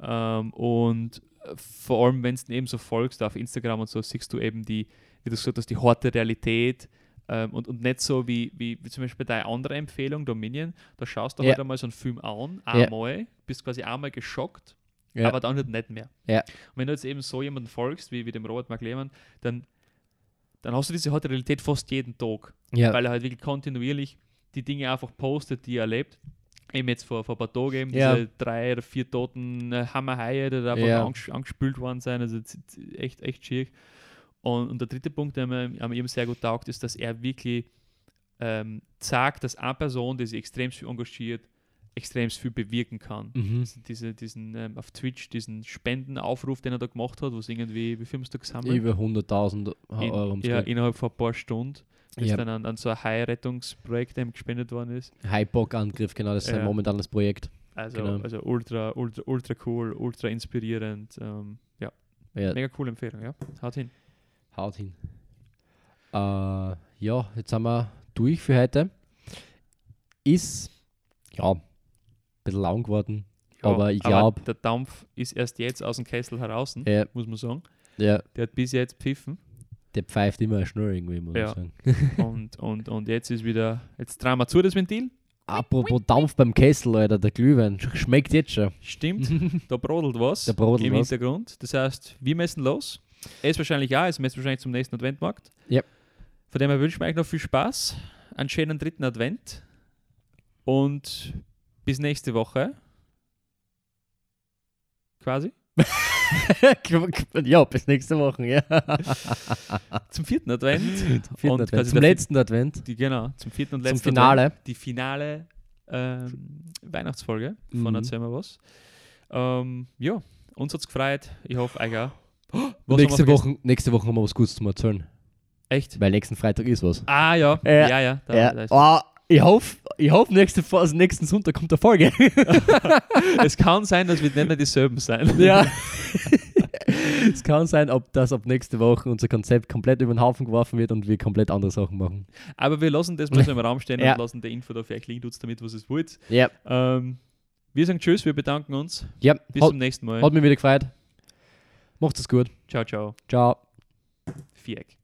Ähm, und vor allem, wenn du eben so folgst auf Instagram und so, siehst du eben die, wie du gesagt hast, die harte Realität. Ähm, und, und nicht so wie, wie, wie zum Beispiel deine andere Empfehlung, Dominion. Da schaust du Ja. halt einmal so einen Film an, Ja. einmal, bist quasi einmal geschockt, Ja. aber dann halt nicht mehr. Ja. Und wenn du jetzt eben so jemanden folgst, wie, wie dem Robert Mark Lehmann, dann, dann hast du diese harte Realität fast jeden Tag, ja. weil er halt wirklich kontinuierlich die Dinge einfach postet, die er erlebt. Eben jetzt vor, vor ein paar Tagen eben diese drei oder vier toten äh, Hammerhaie, die da einfach angespült worden sind. Also echt, echt schier. Und, und der dritte Punkt, der mir, der mir eben sehr gut taugt, ist, dass er wirklich ähm, sagt, dass eine Person, die sich extrem viel engagiert, extrem viel bewirken kann. Mhm. Also diese, diesen ähm, auf Twitch, diesen Spendenaufruf, den er da gemacht hat, wo es irgendwie, wie viel haben da gesammelt? Über 100.000 In, Euro. ums ja, innerhalb von ein paar Stunden, bis Ja. dann an, an so ein Hai-Rettungsprojekt gespendet worden ist. Hypok-Angriff, genau, das ist Ja. sein momentanes Projekt. Also, Genau. also ultra, ultra, ultra cool, ultra inspirierend. Ähm, ja, Ja, mega coole Empfehlung, ja. Haut hin. haut hin. Äh, ja, jetzt sind wir durch für heute. Ist, ja, ein bisschen lang geworden. Aber ich glaub- der Dampf ist erst jetzt aus dem Kessel heraus, Ja, muss man sagen. ja, Der hat bis jetzt pfiffen. der pfeift immer schnell irgendwie, muss Ja. ich sagen. und, und, und jetzt ist wieder, jetzt drehen wir zu das Ventil. Apropos Dampf beim Kessel, Alter, der Glühwein sch- schmeckt jetzt schon. Stimmt, da brodelt was Da brodelt im was. Hintergrund. Das heißt, wir messen los. Er ist wahrscheinlich auch, es messt wahrscheinlich zum nächsten Adventmarkt. Ja. Von dem her wünschen wir euch noch viel Spaß, einen schönen dritten Advent und bis nächste Woche. Quasi. ja, bis nächste Woche, ja. Zum vierten Advent. Vierten Und Advent. Zum letzten Advent, Die, genau, zum vierten und zum letzten Finale. Advent. Die finale ähm, Weihnachtsfolge von Mhm. Erzähl mal was. Ähm, ja, uns hat es gefreut. Ich hoffe, euch auch. Nächste vergessen? Woche, nächste Woche haben wir was Gutes zum Erzählen. Echt? Weil nächsten Freitag ist was. Ah, ja. Ja. Ja, ja. Da, ja. da oh, ich hoffe, ich hoff, nächste, also nächsten Sonntag kommt eine Folge. es kann sein, dass wir nicht mehr dieselben sein. ja. es kann sein, ob das ab nächste Woche unser Konzept komplett über den Haufen geworfen wird und wir komplett andere Sachen machen. Aber wir lassen das mal so im Raum stehen Ja. und lassen die Info da vielleicht liegen, tut's damit, was es wollt. Ja. Ähm, wir sagen Tschüss, wir bedanken uns. Ja, Bis hat, zum nächsten Mal. hat mich wieder gefreut. Macht's es gut. Ciao, ciao. Ciao. Viereck.